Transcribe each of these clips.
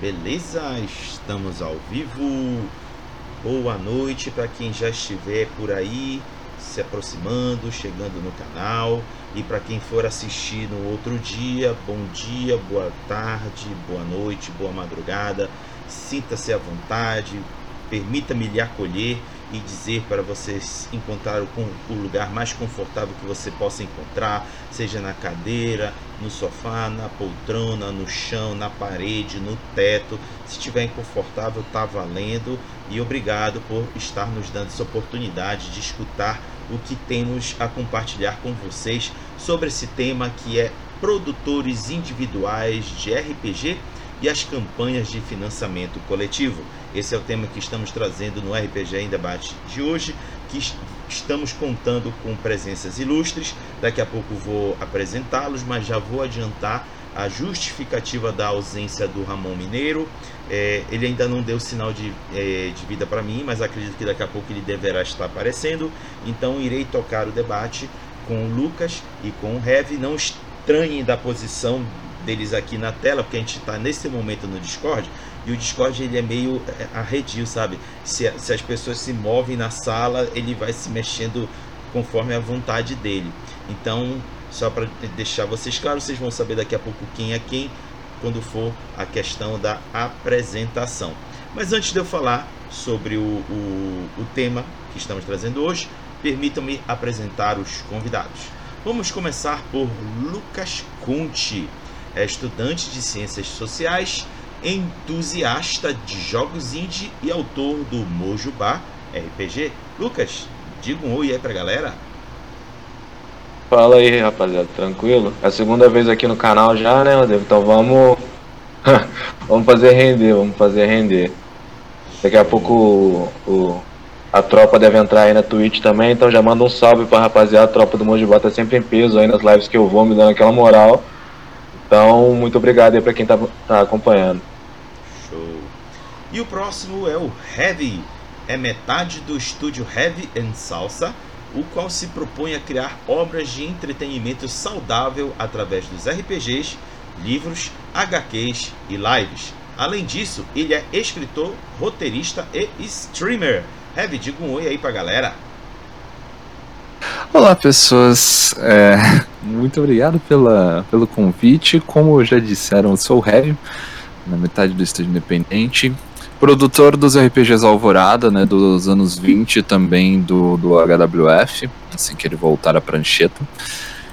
Beleza? Estamos ao vivo. Boa noite para quem já estiver por aí se aproximando, chegando no canal. E para quem for assistir no outro dia, bom dia, boa tarde, boa noite, boa madrugada. Sinta-se à vontade, permita-me lhe acolher e dizer para vocês encontrar o lugar mais confortável que você possa encontrar, seja na cadeira, no sofá, na poltrona, no chão, na parede, no teto. Se estiver inconfortável, está valendo. E obrigado por estar nos dando essa oportunidade de escutar o que temos a compartilhar com vocês sobre esse tema que é produtores individuais de RPG e as campanhas de financiamento coletivo. Esse é o tema que estamos trazendo no RPG em Debate de hoje, que estamos contando com presenças ilustres. Daqui a pouco vou apresentá-los, mas já vou adiantar a justificativa da ausência do Ramon Mineiro. É, ele ainda não deu sinal de, é, de vida para mim, mas acredito que daqui a pouco ele deverá estar aparecendo. Então irei tocar o debate com o Lucas e com o Heavy. Não estranhem da posição deles aqui na tela, porque a gente está nesse momento no Discord, e o Discord ele é meio é, arredio, sabe? Se, se as pessoas se movem na sala, ele vai se mexendo conforme a vontade dele. Então, só para deixar vocês claros, vocês vão saber daqui a pouco quem é quem quando for a questão da apresentação. Mas antes de eu falar sobre o, o, o tema que estamos trazendo hoje, permitam-me apresentar os convidados. Vamos começar por Lucas Conte é estudante de ciências sociais, entusiasta de jogos indie e autor do Mojubá RPG. Lucas, diga um oi aí pra galera. Fala aí, rapaziada, tranquilo? É a segunda vez aqui no canal já, né, Rodrigo? Então vamos. vamos fazer render, vamos fazer render. Daqui a pouco o, o, a tropa deve entrar aí na Twitch também, então já manda um salve pra rapaziada. A tropa do Mojibá tá sempre em peso aí nas lives que eu vou, me dando aquela moral. Então, muito obrigado aí para quem está tá acompanhando. Show. E o próximo é o Heavy. É metade do estúdio Heavy and Salsa, o qual se propõe a criar obras de entretenimento saudável através dos RPGs, livros, HQs e lives. Além disso, ele é escritor, roteirista e streamer. Heavy, diga um oi aí pra galera. Olá, pessoas. É, muito obrigado pela, pelo convite. Como já disseram, eu sou o Heavy, na metade do estúdio independente. Produtor dos RPGs Alvorada, né, dos anos 20 também do, do HWF, assim que ele voltar à prancheta.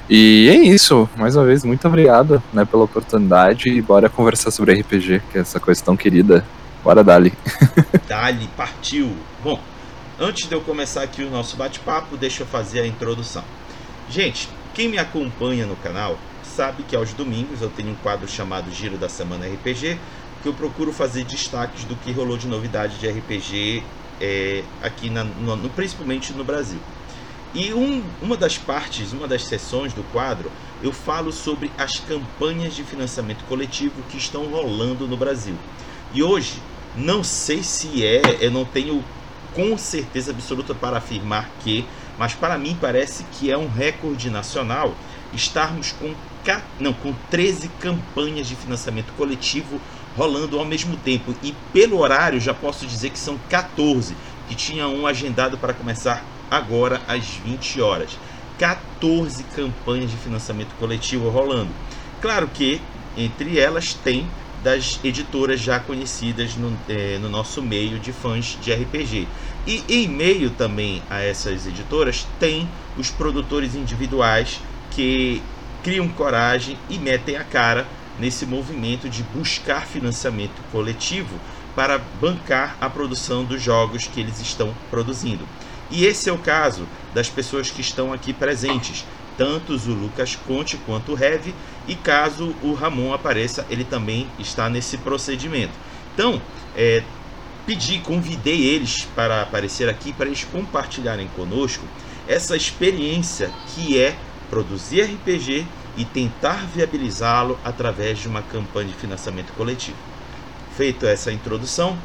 E é isso, mais uma vez, muito obrigado né, pela oportunidade e bora conversar sobre RPG, que é essa coisa tão querida. Bora, Dali. Dali, partiu. Bom, Antes de eu começar aqui o nosso bate-papo, deixa eu fazer a introdução. Gente, quem me acompanha no canal sabe que aos domingos eu tenho um quadro chamado Giro da Semana RPG, que eu procuro fazer destaques do que rolou de novidade de RPG é, aqui, na, no, principalmente no Brasil. E um, uma das partes, uma das sessões do quadro, eu falo sobre as campanhas de financiamento coletivo que estão rolando no Brasil. E hoje, não sei se é, eu não tenho com certeza absoluta para afirmar que, mas para mim parece que é um recorde nacional estarmos com, não, com 13 campanhas de financiamento coletivo rolando ao mesmo tempo. E pelo horário já posso dizer que são 14, que tinha um agendado para começar agora às 20 horas. 14 campanhas de financiamento coletivo rolando. Claro que entre elas tem das editoras já conhecidas no, é, no nosso meio de fãs de RPG. E em meio também a essas editoras tem os produtores individuais que criam coragem e metem a cara nesse movimento de buscar financiamento coletivo para bancar a produção dos jogos que eles estão produzindo. E esse é o caso das pessoas que estão aqui presentes tanto o Lucas Conte quanto o Heavy, e caso o Ramon apareça, ele também está nesse procedimento. Então, é, pedi, convidei eles para aparecer aqui para eles compartilharem conosco essa experiência que é produzir RPG e tentar viabilizá-lo através de uma campanha de financiamento coletivo. Feito essa introdução,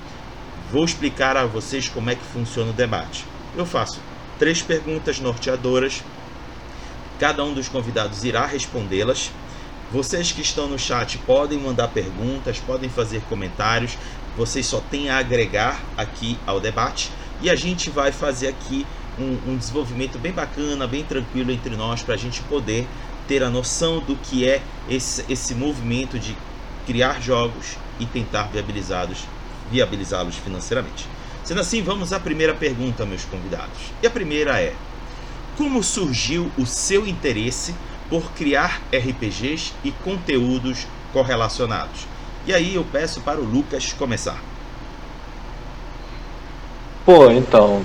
vou explicar a vocês como é que funciona o debate. Eu faço três perguntas norteadoras Cada um dos convidados irá respondê-las. Vocês que estão no chat podem mandar perguntas, podem fazer comentários. Vocês só têm a agregar aqui ao debate e a gente vai fazer aqui um, um desenvolvimento bem bacana, bem tranquilo entre nós para a gente poder ter a noção do que é esse, esse movimento de criar jogos e tentar viabilizá-los viabilizá-los financeiramente. Sendo assim, vamos à primeira pergunta, meus convidados. E a primeira é: Como surgiu o seu interesse por criar RPGs e conteúdos correlacionados? E aí eu peço para o Lucas começar. Pô, então,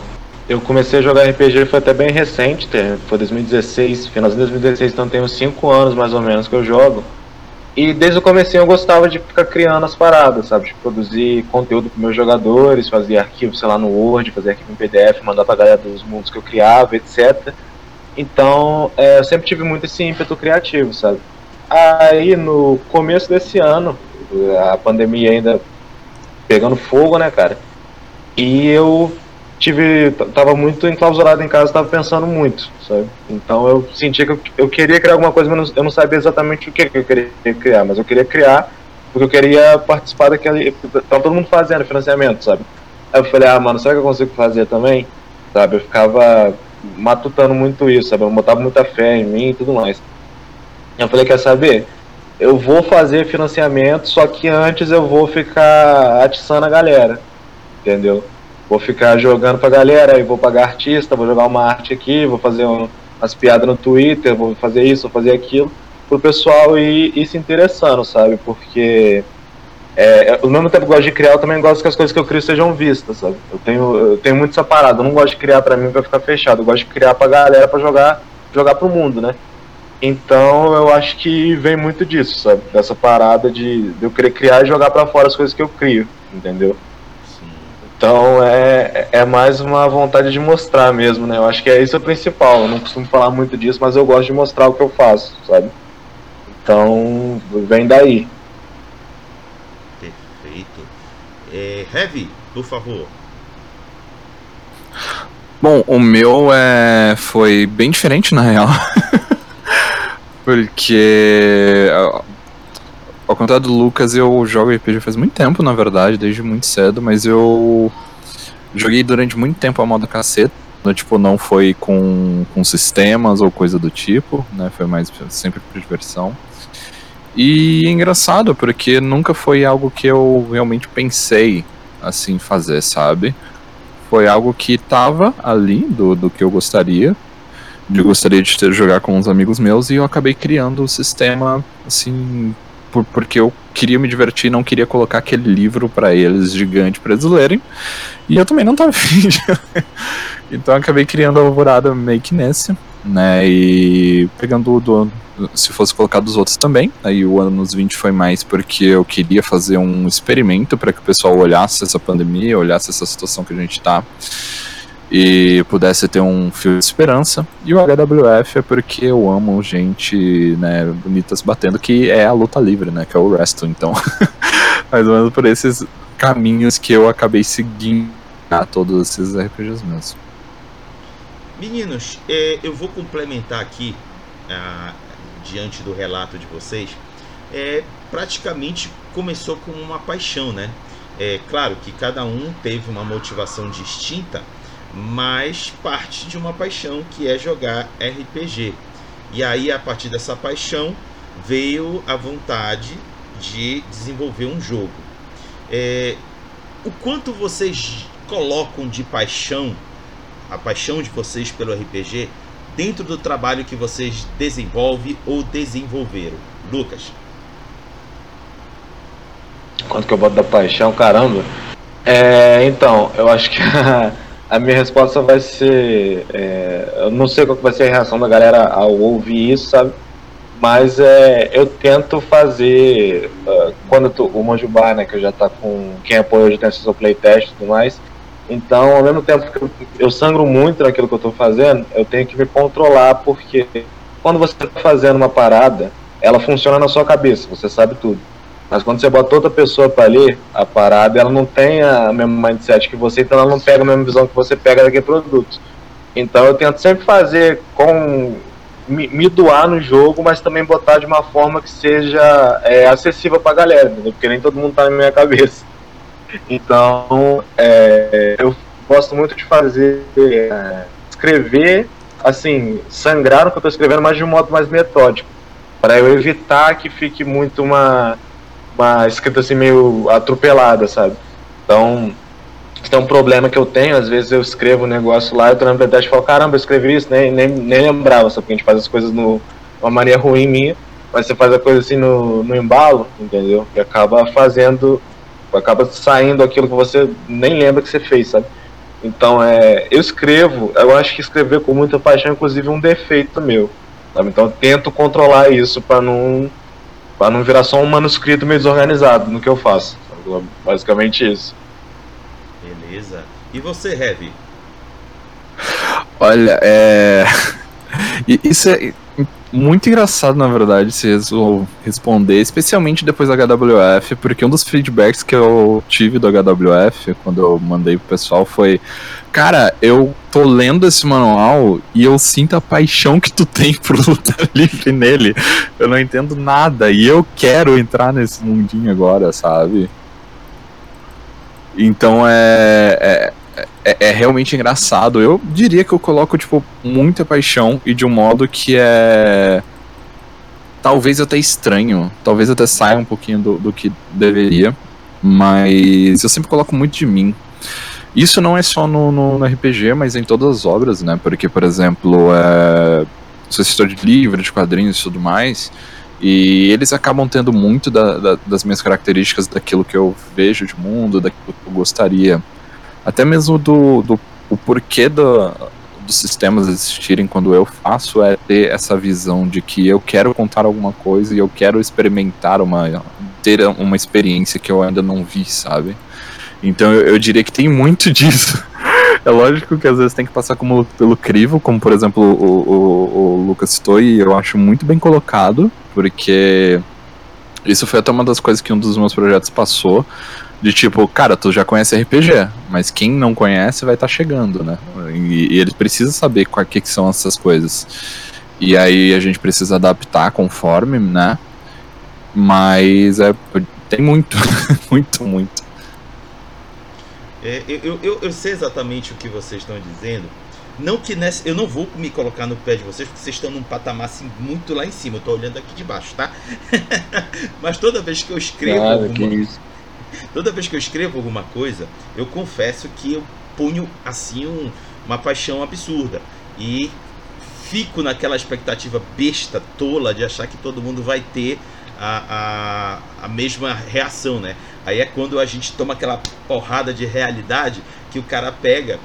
eu comecei a jogar RPG foi até bem recente, foi 2016, finalzinho de 2016, então tenho 5 anos mais ou menos que eu jogo. E desde o começo eu gostava de ficar criando as paradas, sabe? De produzir conteúdo para meus jogadores, fazer arquivo, sei lá, no Word, fazer arquivo em PDF, mandar pra galera dos mundos que eu criava, etc. Então, é, eu sempre tive muito esse ímpeto criativo, sabe? Aí, no começo desse ano, a pandemia ainda pegando fogo, né, cara? E eu tive tava muito enclausurado em casa, tava pensando muito, sabe? Então eu sentia que eu, eu queria criar alguma coisa, mas eu não sabia exatamente o que, que eu queria criar, mas eu queria criar porque eu queria participar daquele, tava todo mundo fazendo financiamento, sabe? Aí eu falei, ah, mano, será que eu consigo fazer também? Sabe? Eu ficava matutando muito isso, sabe? Eu botava muita fé em mim e tudo mais. Eu falei, quer saber? Eu vou fazer financiamento, só que antes eu vou ficar atiçando a galera, entendeu? Vou ficar jogando pra galera, e vou pagar artista, vou jogar uma arte aqui, vou fazer um, umas piadas no Twitter, vou fazer isso, vou fazer aquilo, pro pessoal ir, ir se interessando, sabe? Porque é, ao mesmo tempo que eu gosto de criar, eu também gosto que as coisas que eu crio sejam vistas, sabe? Eu tenho, eu tenho muito essa parada, eu não gosto de criar pra mim pra ficar fechado, eu gosto de criar pra galera pra jogar, jogar pro mundo, né? Então eu acho que vem muito disso, sabe? Dessa parada de, de eu querer criar e jogar para fora as coisas que eu crio, entendeu? Então é, é mais uma vontade de mostrar mesmo, né? Eu acho que é isso o principal. Eu não costumo falar muito disso, mas eu gosto de mostrar o que eu faço, sabe? Então vem daí. Perfeito. É, Heavy, por favor. Bom, o meu é, foi bem diferente na real. Porque ao contrário do Lucas, eu jogo RPG faz muito tempo, na verdade, desde muito cedo, mas eu joguei durante muito tempo a moda caceta. No, tipo, não foi com, com sistemas ou coisa do tipo, né? Foi mais sempre por diversão. E é engraçado, porque nunca foi algo que eu realmente pensei assim fazer, sabe? Foi algo que tava ali do, do que eu gostaria. Eu gostaria de ter jogar com uns amigos meus e eu acabei criando o sistema assim por, porque eu queria me divertir, não queria colocar aquele livro para eles gigante para eles lerem. E eu também não tava afim. então acabei criando a Alvorada Make nesse, né? E pegando do, se fosse colocar dos outros também. Aí o ano nos 20 foi mais porque eu queria fazer um experimento para que o pessoal olhasse essa pandemia, olhasse essa situação que a gente tá e pudesse ter um fio de esperança. E o HWF é porque eu amo gente, né, bonitas batendo, que é a luta livre, né, que é o wrestling. Então, mais ou menos por esses caminhos que eu acabei seguindo a todos esses RPGs mesmo. Meninos, é, eu vou complementar aqui, ah, diante do relato de vocês, é, praticamente começou com uma paixão, né? É claro que cada um teve uma motivação distinta, mas parte de uma paixão que é jogar RPG. E aí, a partir dessa paixão, veio a vontade de desenvolver um jogo. É, o quanto vocês colocam de paixão, a paixão de vocês pelo RPG, dentro do trabalho que vocês desenvolvem ou desenvolveram? Lucas. Quanto que eu boto da paixão, caramba. É, então, eu acho que A minha resposta vai ser. É, eu não sei qual vai ser a reação da galera ao ouvir isso, sabe? Mas é, eu tento fazer. Uh, quando tô, o Manjubá, né, que já tá com. Quem apoia hoje tem acesso ao playtest e tudo mais. Então, ao mesmo tempo que eu, eu sangro muito naquilo que eu tô fazendo, eu tenho que me controlar, porque quando você tá fazendo uma parada, ela funciona na sua cabeça, você sabe tudo. Mas quando você bota outra pessoa para ler a parada, ela não tem a mesma mindset que você, então ela não pega a mesma visão que você pega daquele produto. Então eu tento sempre fazer com me, me, doar no jogo, mas também botar de uma forma que seja é, acessível pra galera, entendeu? porque nem todo mundo tá na minha cabeça. Então, é, eu gosto muito de fazer, é, escrever, assim, sangrar no que eu tô escrevendo, mas de um modo mais metódico, para eu evitar que fique muito uma, uma escrita assim meio atropelada, sabe? Então, isso é um problema que eu tenho, às vezes eu escrevo um negócio lá, eu tô na verdade e falo, caramba, eu escrevi isso, nem, nem, nem lembrava, só porque a gente faz as coisas no, uma maneira ruim minha, mas você faz a coisa assim no, no embalo, entendeu? E acaba fazendo, acaba saindo aquilo que você nem lembra que você fez, sabe? Então, é, eu escrevo, eu acho que escrever com muita paixão, inclusive, é um defeito meu, sabe? Então, tento controlar isso para não, pra não virar só um manuscrito meio desorganizado no que eu faço, basicamente isso. Beleza. E você, Heavy? Olha, é. Isso é muito engraçado, na verdade, se responder, especialmente depois da HWF, porque um dos feedbacks que eu tive do HWF, quando eu mandei pro pessoal, foi: Cara, eu tô lendo esse manual e eu sinto a paixão que tu tem por lutar livre nele. Eu não entendo nada e eu quero entrar nesse mundinho agora, sabe? Então é, é, é, é, realmente engraçado. Eu diria que eu coloco, tipo, muita paixão e de um modo que é. Talvez até estranho. Talvez até saia um pouquinho do, do que deveria. Mas eu sempre coloco muito de mim. Isso não é só no, no, no RPG, mas em todas as obras, né? Porque, por exemplo, é, sou escritor de livro, de quadrinhos e tudo mais. E eles acabam tendo muito da, da, das minhas características, daquilo que eu vejo de mundo, daquilo que eu gostaria. Até mesmo do, do o porquê do, dos sistemas existirem quando eu faço é ter essa visão de que eu quero contar alguma coisa e eu quero experimentar uma ter uma experiência que eu ainda não vi, sabe? Então eu, eu diria que tem muito disso. É lógico que às vezes tem que passar como, pelo crivo, como por exemplo o, o, o Lucas citou, e eu acho muito bem colocado, porque isso foi até uma das coisas que um dos meus projetos passou. De tipo, cara, tu já conhece RPG, mas quem não conhece vai estar tá chegando, né? E, e ele precisa saber o que, que são essas coisas. E aí a gente precisa adaptar conforme, né? Mas é, tem muito, muito, muito. É, eu, eu, eu sei exatamente o que vocês estão dizendo. Não que nessa. Eu não vou me colocar no pé de vocês, porque vocês estão num patamar assim, muito lá em cima. Eu tô olhando aqui de baixo, tá? Mas toda vez que eu escrevo. Claro, alguma, toda vez que eu escrevo alguma coisa, eu confesso que eu ponho assim um, uma paixão absurda. E fico naquela expectativa besta, tola, de achar que todo mundo vai ter a, a, a mesma reação, né? Aí é quando a gente toma aquela porrada de realidade que o cara pega,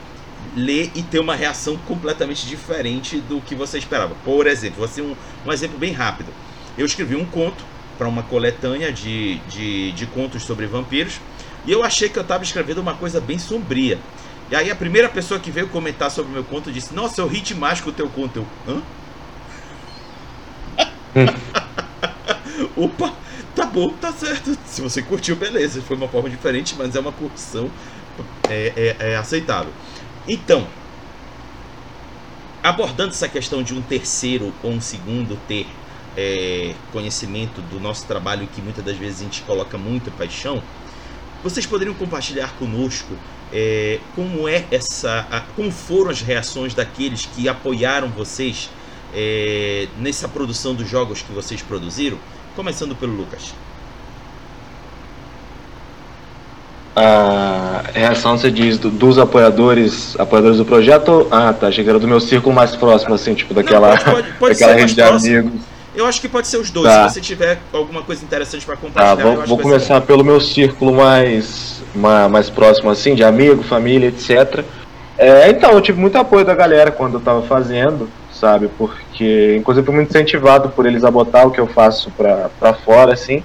lê e tem uma reação completamente diferente do que você esperava. Por exemplo, vou ser um, um exemplo bem rápido. Eu escrevi um conto para uma coletânea de, de, de contos sobre vampiros e eu achei que eu estava escrevendo uma coisa bem sombria. E aí a primeira pessoa que veio comentar sobre o meu conto disse: Nossa, eu ri demais com o teu conto. Eu, hã? Opa, tá bom, tá certo. Se você curtiu, beleza. Foi uma forma diferente, mas é uma curtição é, é, é aceitável. Então, abordando essa questão de um terceiro ou um segundo ter é, conhecimento do nosso trabalho, que muitas das vezes a gente coloca muita paixão, vocês poderiam compartilhar conosco é, como é essa, a, como foram as reações daqueles que apoiaram vocês é, nessa produção dos jogos que vocês produziram? Começando pelo Lucas. A reação, você diz, do, dos apoiadores apoiadores do projeto? Ah, tá. Achei que era do meu círculo mais próximo, assim, tipo daquela, Não, pode, pode, daquela rede de amigos. Eu acho que pode ser os dois. Tá. Se você tiver alguma coisa interessante para compartilhar. Tá, vou, vou começar pelo meu círculo mais, mais, próximo, assim, de amigo, família, etc. É, então, eu tive muito apoio da galera quando eu tava fazendo sabe? Porque, inclusive, fui muito incentivado por eles a botar o que eu faço pra, pra fora, assim.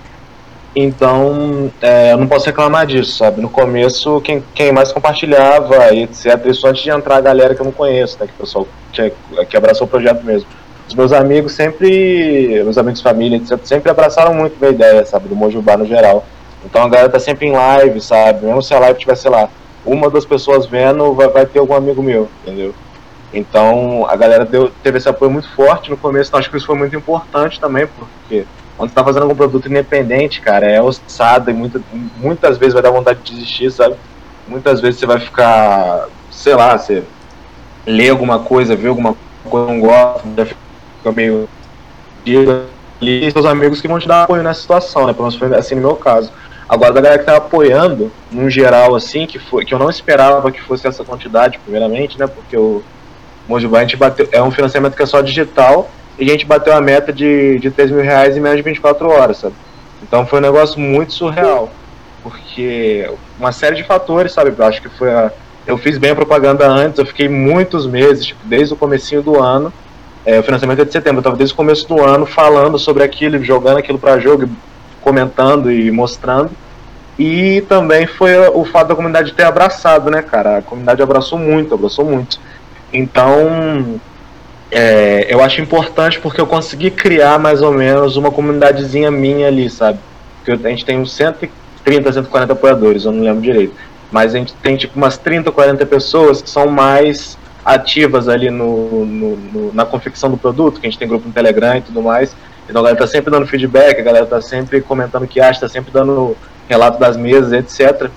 Então, é, eu não posso reclamar disso, sabe? No começo, quem, quem mais compartilhava, etc. Isso antes de entrar a galera que eu não conheço, né? Que o pessoal que, que abraçou o projeto mesmo. Os meus amigos sempre, meus amigos de família, sempre abraçaram muito a ideia, sabe? Do Mojubá no geral. Então a galera tá sempre em live, sabe? Mesmo se a live tivesse, sei lá, uma ou duas pessoas vendo, vai, vai ter algum amigo meu, entendeu? Então a galera deu, teve esse apoio muito forte no começo, então acho que isso foi muito importante também, porque quando você tá fazendo algum produto independente, cara, é ossado e muita, muitas vezes vai dar vontade de desistir, sabe? Muitas vezes você vai ficar, sei lá, você lê alguma coisa, vê alguma coisa, não gosta, já fica meio. E seus amigos que vão te dar apoio nessa situação, né? Pelo menos assim no meu caso. Agora, da galera que tá apoiando, num geral, assim, que, foi, que eu não esperava que fosse essa quantidade, primeiramente, né? Porque o Mojibá, a gente bateu, é um financiamento que é só digital, e a gente bateu a meta de, de 3 mil reais em menos de 24 horas, sabe? Então foi um negócio muito surreal, porque uma série de fatores, sabe? Eu acho que foi a, eu fiz bem a propaganda antes, eu fiquei muitos meses, tipo, desde o comecinho do ano, é, o financiamento é de setembro, eu estava desde o começo do ano falando sobre aquilo, jogando aquilo para jogo, comentando e mostrando. E também foi o fato da comunidade ter abraçado, né, cara? A comunidade abraçou muito, abraçou muito. Então, é, eu acho importante porque eu consegui criar mais ou menos uma comunidadezinha minha ali, sabe? Porque a gente tem uns 130, 140 apoiadores, eu não lembro direito. Mas a gente tem tipo umas 30, 40 pessoas que são mais ativas ali no, no, no, na confecção do produto, que a gente tem grupo no Telegram e tudo mais. Então a galera tá sempre dando feedback, a galera tá sempre comentando o que acha, tá sempre dando relato das mesas, etc.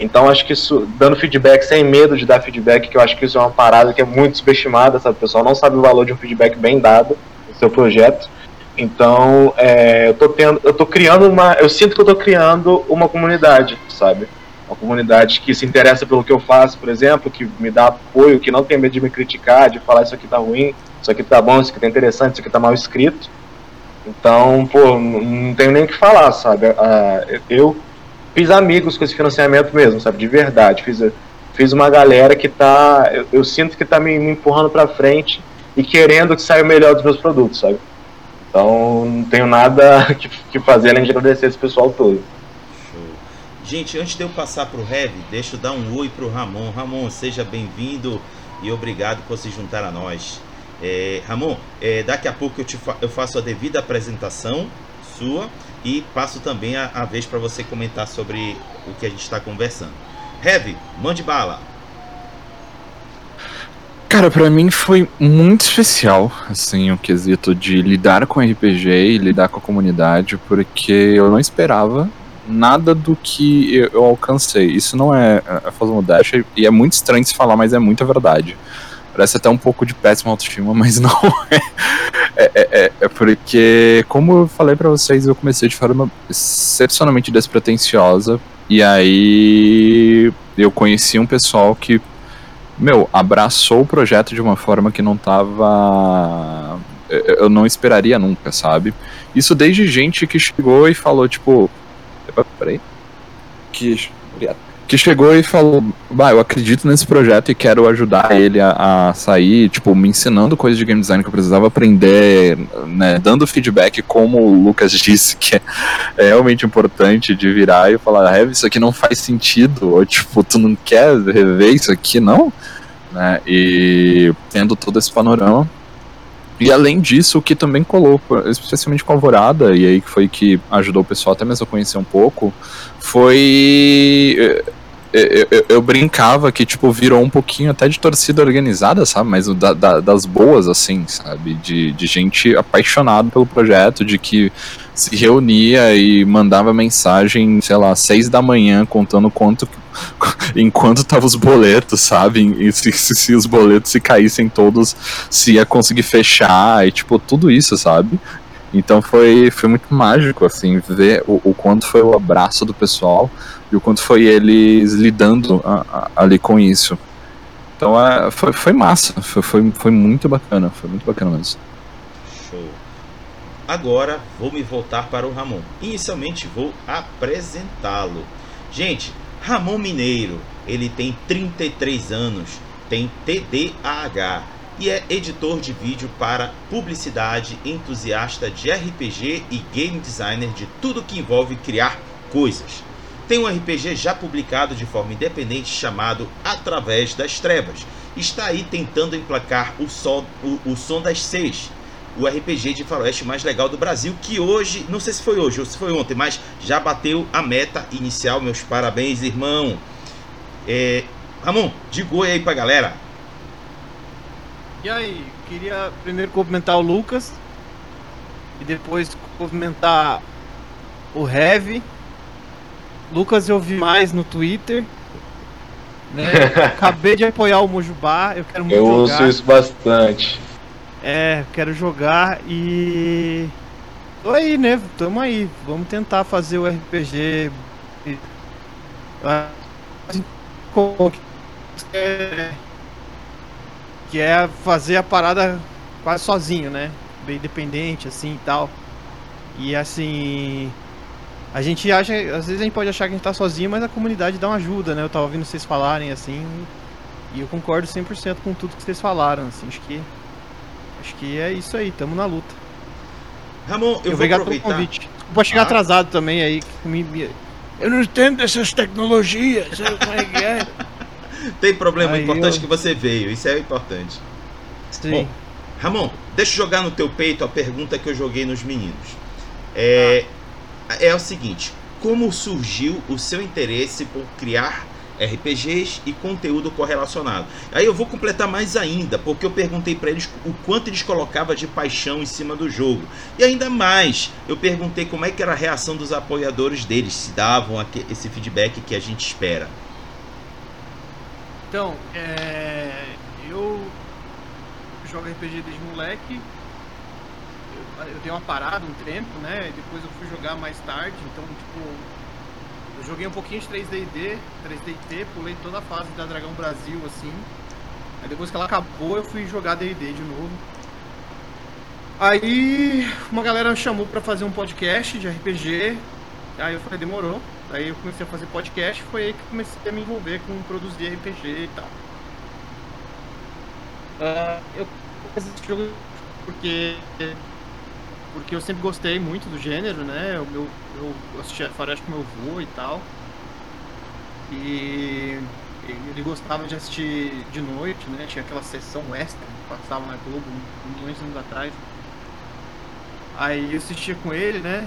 Então acho que isso, dando feedback sem medo de dar feedback, que eu acho que isso é uma parada que é muito subestimada, sabe? O pessoal não sabe o valor de um feedback bem dado no seu projeto. Então, é, eu tô tendo, eu tô criando uma, eu sinto que eu tô criando uma comunidade, sabe? Uma comunidade que se interessa pelo que eu faço, por exemplo, que me dá apoio, que não tem medo de me criticar, de falar isso aqui tá ruim, isso aqui tá bom, isso aqui tá interessante, isso aqui tá mal escrito. Então, pô, não tenho nem o que falar, sabe? Uh, eu fiz amigos com esse financiamento mesmo, sabe? De verdade. Fiz, fiz uma galera que tá. Eu, eu sinto que tá me, me empurrando pra frente e querendo que saia o melhor dos meus produtos, sabe? Então, não tenho nada que, que fazer além de agradecer esse pessoal todo. Gente, antes de eu passar para o Heavy, deixa eu dar um oi para o Ramon. Ramon, seja bem-vindo e obrigado por se juntar a nós. É, Ramon, é, daqui a pouco eu, te fa eu faço a devida apresentação sua e passo também a, a vez para você comentar sobre o que a gente está conversando. Heavy, mande bala. Cara, para mim foi muito especial, assim, o quesito de lidar com RPG e lidar com a comunidade, porque eu não esperava nada do que eu, eu alcancei. Isso não é, é fazer modéstia e é muito estranho de se falar, mas é muita verdade. Parece até um pouco de péssima autoestima, mas não é. É, é, é, é porque, como eu falei para vocês, eu comecei de forma excepcionalmente despretensiosa. E aí eu conheci um pessoal que, meu, abraçou o projeto de uma forma que não tava. Eu não esperaria nunca, sabe? Isso desde gente que chegou e falou, tipo, peraí. Que, que chegou e falou: Bah, eu acredito nesse projeto e quero ajudar ele a, a, sair, tipo, me ensinando coisas de game design que eu precisava aprender, né, dando feedback, como o Lucas disse, que é, é realmente importante de virar e falar: Heavy, isso aqui não faz sentido, ou tipo, tu não quer rever isso aqui, não? Né, e tendo todo esse panorama. E além disso, o que também colou, especialmente com a Alvorada, e aí que foi que ajudou o pessoal até mesmo a conhecer um pouco, foi. Eu, eh, eu, eu, brincava que, tipo, virou um pouquinho até de torcida organizada, sabe? Mas da, da, das boas, assim, sabe? De, de gente apaixonada pelo projeto, de que se reunia e mandava mensagem, sei lá, seis da manhã, contando quanto enquanto tava os boletos, sabe? E se, se, se, os boletos se caíssem todos, se ia conseguir fechar e tipo, tudo isso, sabe? Então foi, foi muito mágico, assim, ver o, o quanto foi o abraço do pessoal e o quanto foi eles lidando a, a, ali com isso. Então é, foi, foi massa, foi, foi, foi muito bacana, foi muito bacana mesmo. Agora vou me voltar para o Ramon. Inicialmente vou apresentá-lo. Gente, Ramon Mineiro, ele tem 33 anos, tem TDAH e é editor de vídeo para publicidade, entusiasta de RPG e game designer de tudo que envolve criar coisas. Tem um RPG já publicado de forma independente chamado Através das Trevas. Está aí tentando emplacar o som, o, o som das seis o RPG de faroeste mais legal do Brasil, que hoje, não sei se foi hoje ou se foi ontem, mas já bateu a meta inicial. Meus parabéns, irmão. É, Ramon, diga oi aí pra galera. E aí, queria primeiro cumprimentar o Lucas e depois cumprimentar o Heavy. Lucas eu vi mais no Twitter. Né? Acabei de apoiar o Mojubá, eu quero muito Eu jogar. uso isso bastante. É, quero jogar e. Tô aí, né? Tamo aí. Vamos tentar fazer o RPG. Que é fazer a parada quase sozinho, né? Bem independente, assim e tal. E assim. A gente acha. Às vezes a gente pode achar que a gente tá sozinho, mas a comunidade dá uma ajuda, né? Eu tava ouvindo vocês falarem assim. E eu concordo 100% com tudo que vocês falaram, assim. Acho que. Acho que é isso aí, tamo na luta. Ramon, eu vou Obrigado pelo aproveitar. convite. Desculpa chegar Ah. atrasado também aí. me- Eu não entendo dessas tecnologias. é que é? Tem problema, o Aí importante eu- é que você veio, isso é importante. Sim. Bom, Ramon, deixa eu jogar no teu peito a pergunta que eu joguei nos meninos. É, é o seguinte: como surgiu o seu interesse por criar RPGs e conteúdo correlacionado? Aí eu vou completar mais ainda, porque eu perguntei para eles o quanto eles colocavam de paixão em cima do jogo. E ainda mais, eu perguntei como é que era a reação dos apoiadores deles, se davam esse feedback que a gente espera. Então, é, eu jogo RPG desde moleque. Eu, dei uma parada um tempo, né? Depois eu fui jogar mais tarde. Então, tipo, joguei um pouquinho de 3D&D, 3D&T, pulei toda a fase da Dragão Brasil, assim. Aí depois que ela acabou, eu fui jogar D&D de novo. Aí uma galera me chamou pra fazer um podcast de RPG. Aí eu falei, demorou. Aí eu comecei a fazer podcast, foi aí que comecei a me envolver com produzir RPG e tal. Ah, eu fiz esse jogo porque porque eu sempre gostei muito do gênero, né? O meu, eu assistia Faroeste com meu avô e tal. E ele gostava de assistir de noite, né? Tinha aquela sessão extra que passava na Globo milhões de anos atrás. Aí eu assistia com ele, né?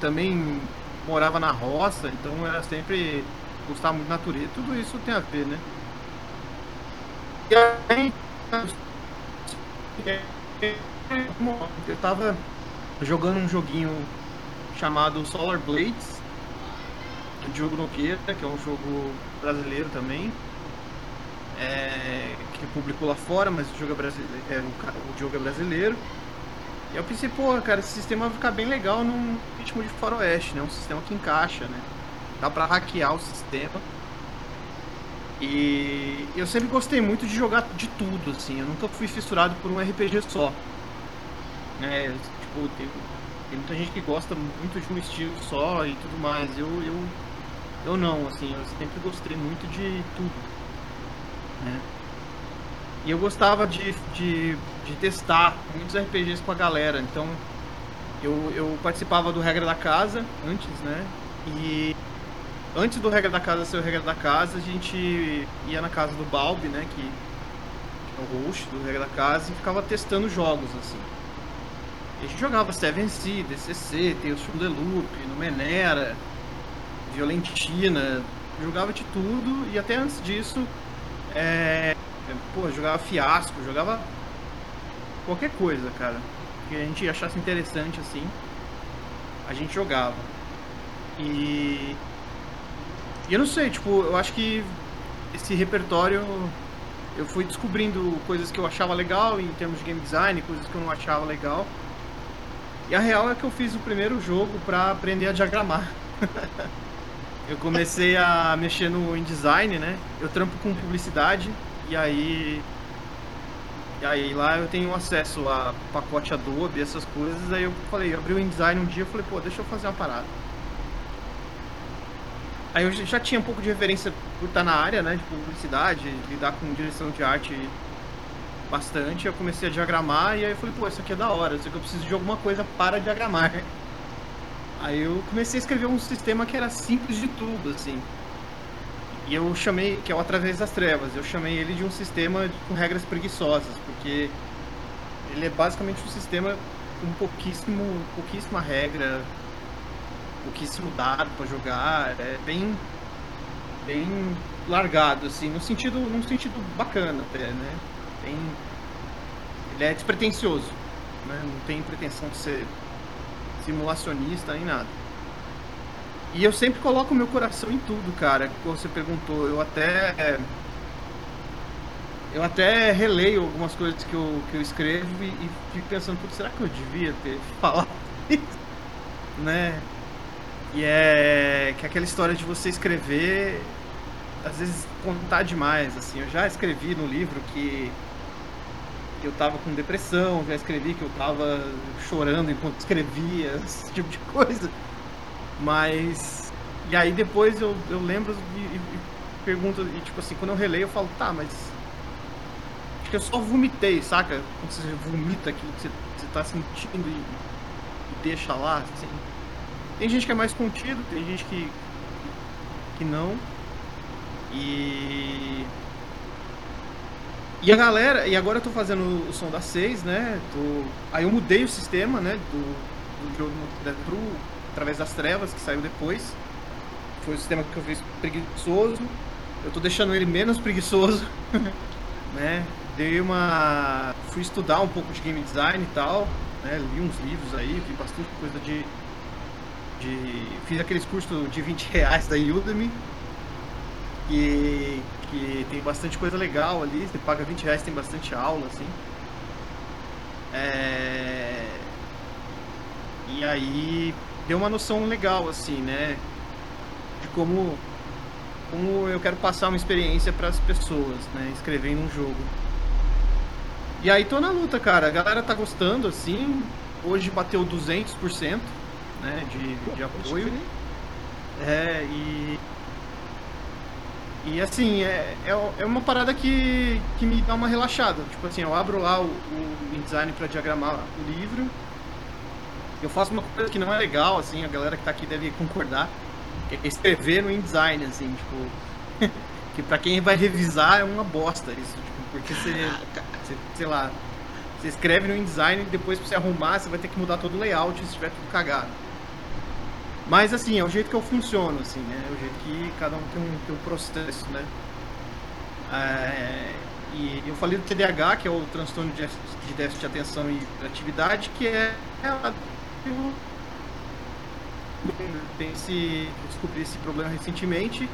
Também morava na roça, então era sempre gostava muito da natureza. Tudo isso tem a ver, né? E aí, eu tava jogando um joguinho chamado Solar Blades, do Diogo Nogueira, que é um jogo brasileiro também. É, que publicou lá fora, mas o jogo é, brasileiro, é, o, jogo é brasileiro. E eu pensei, pô, cara, esse sistema vai ficar bem legal num ritmo de faroeste, né? Um sistema que encaixa, né? Dá pra hackear o sistema. E eu sempre gostei muito de jogar de tudo, assim. Eu nunca fui fissurado por um RPG só. Né? Tipo, tem, tem muita gente que gosta muito de um estilo só e tudo mais. Eu, eu, eu não, assim. Eu sempre gostei muito de tudo. Né? E eu gostava de, de, de testar muitos RPGs com a galera. Então, eu, eu participava do Regra da Casa antes, né? E antes do Regra da Casa ser o Regra da Casa, a gente ia na casa do Balbi, né? Que, é o host do Regra da Casa, e ficava testando jogos, assim. A gente jogava Seven Sea, DCC, Tales from the Loop, Numenera, Violentina, jogava de tudo, e até antes disso, é, pô, jogava Fiasco, jogava qualquer coisa, cara. Que a gente achasse interessante, assim, a gente jogava. E e eu não sei, tipo, eu acho que esse repertório eu fui descobrindo coisas que eu achava legal em termos de game design, coisas que eu não achava legal. E a real é que eu fiz o primeiro jogo pra aprender a diagramar. eu comecei a mexer no InDesign, né? Eu trampo com publicidade e aí e aí lá eu tenho acesso a pacote Adobe, essas coisas, aí eu falei, eu abri o InDesign um dia, eu falei, pô, deixa eu fazer uma parada. Aí eu já tinha um pouco de referência por estar na área, né, de publicidade, lidar com direção de arte bastante. Eu comecei a diagramar e aí eu falei, pô, isso aqui é da hora, só que eu preciso de alguma coisa para diagramar. Aí eu comecei a escrever um sistema que era simples de tudo, assim. E eu chamei, que é o Através das Trevas, eu chamei ele de um sistema com regras preguiçosas, porque ele é basicamente um sistema com pouquíssimo, pouquíssima regra, pouquíssimo dado para jogar, é bem bem largado, assim, no sentido, num sentido bacana até, né? Tem, ele é despretensioso, né? Não tem pretensão de ser simulacionista nem nada. E eu sempre coloco meu coração em tudo, cara. Como você perguntou, eu até eu até releio algumas coisas que eu, que eu escrevo e, e fico pensando, será que eu devia ter falado isso? né? E é que é aquela história de você escrever, às vezes contar demais, assim. Eu já escrevi no livro que eu tava com depressão, já escrevi que eu tava chorando enquanto escrevia, esse tipo de coisa. Mas. E aí depois eu, eu lembro e, e, e pergunto, e tipo assim, quando eu releio eu falo, tá, mas que eu só vomitei, saca? Quando você vomita aquilo que você, você tá sentindo e, e deixa lá, assim. Tem gente que é mais contido, tem gente que, que não. E. E a galera, e agora eu tô fazendo o som da 6, né? Tô, aí eu mudei o sistema, né? Do, do jogo pro, através das trevas, que saiu depois. Foi o sistema que eu fiz preguiçoso. Eu tô deixando ele menos preguiçoso, né? dei uma. fui estudar um pouco de game design e tal, né? Li uns livros aí, vi bastante coisa de. De fiz aqueles cursos de 20 reais da Udemy. Que, que tem bastante coisa legal ali. Você paga 20 reais, tem bastante aula, assim. É... E aí deu uma noção legal, assim, né? De como, como eu quero passar uma experiência para as pessoas, né? Escrevendo um jogo. E aí tô na luta, cara. A galera tá gostando, assim. Hoje bateu 200%, né, de, de apoio. É, e... E assim, é, é, é, uma parada que, que me dá uma relaxada. Tipo assim, eu abro lá o, o InDesign para diagramar o livro. Eu faço uma coisa que não é legal, assim, a galera que tá aqui deve concordar. Que é escrever no InDesign, assim, tipo... que pra quem vai revisar é uma bosta isso, tipo, porque você... Você, sei lá, você escreve no InDesign e depois pra você arrumar, você vai ter que mudar todo o layout se estiver tudo cagado. Mas assim, é o jeito que eu funciono, assim, né? É o jeito que cada um tem um, tem um processo, né? É, e eu falei do TDAH, que é o transtorno de, de déficit de atenção e atividade, que é, é eu esse, descobri esse problema recentemente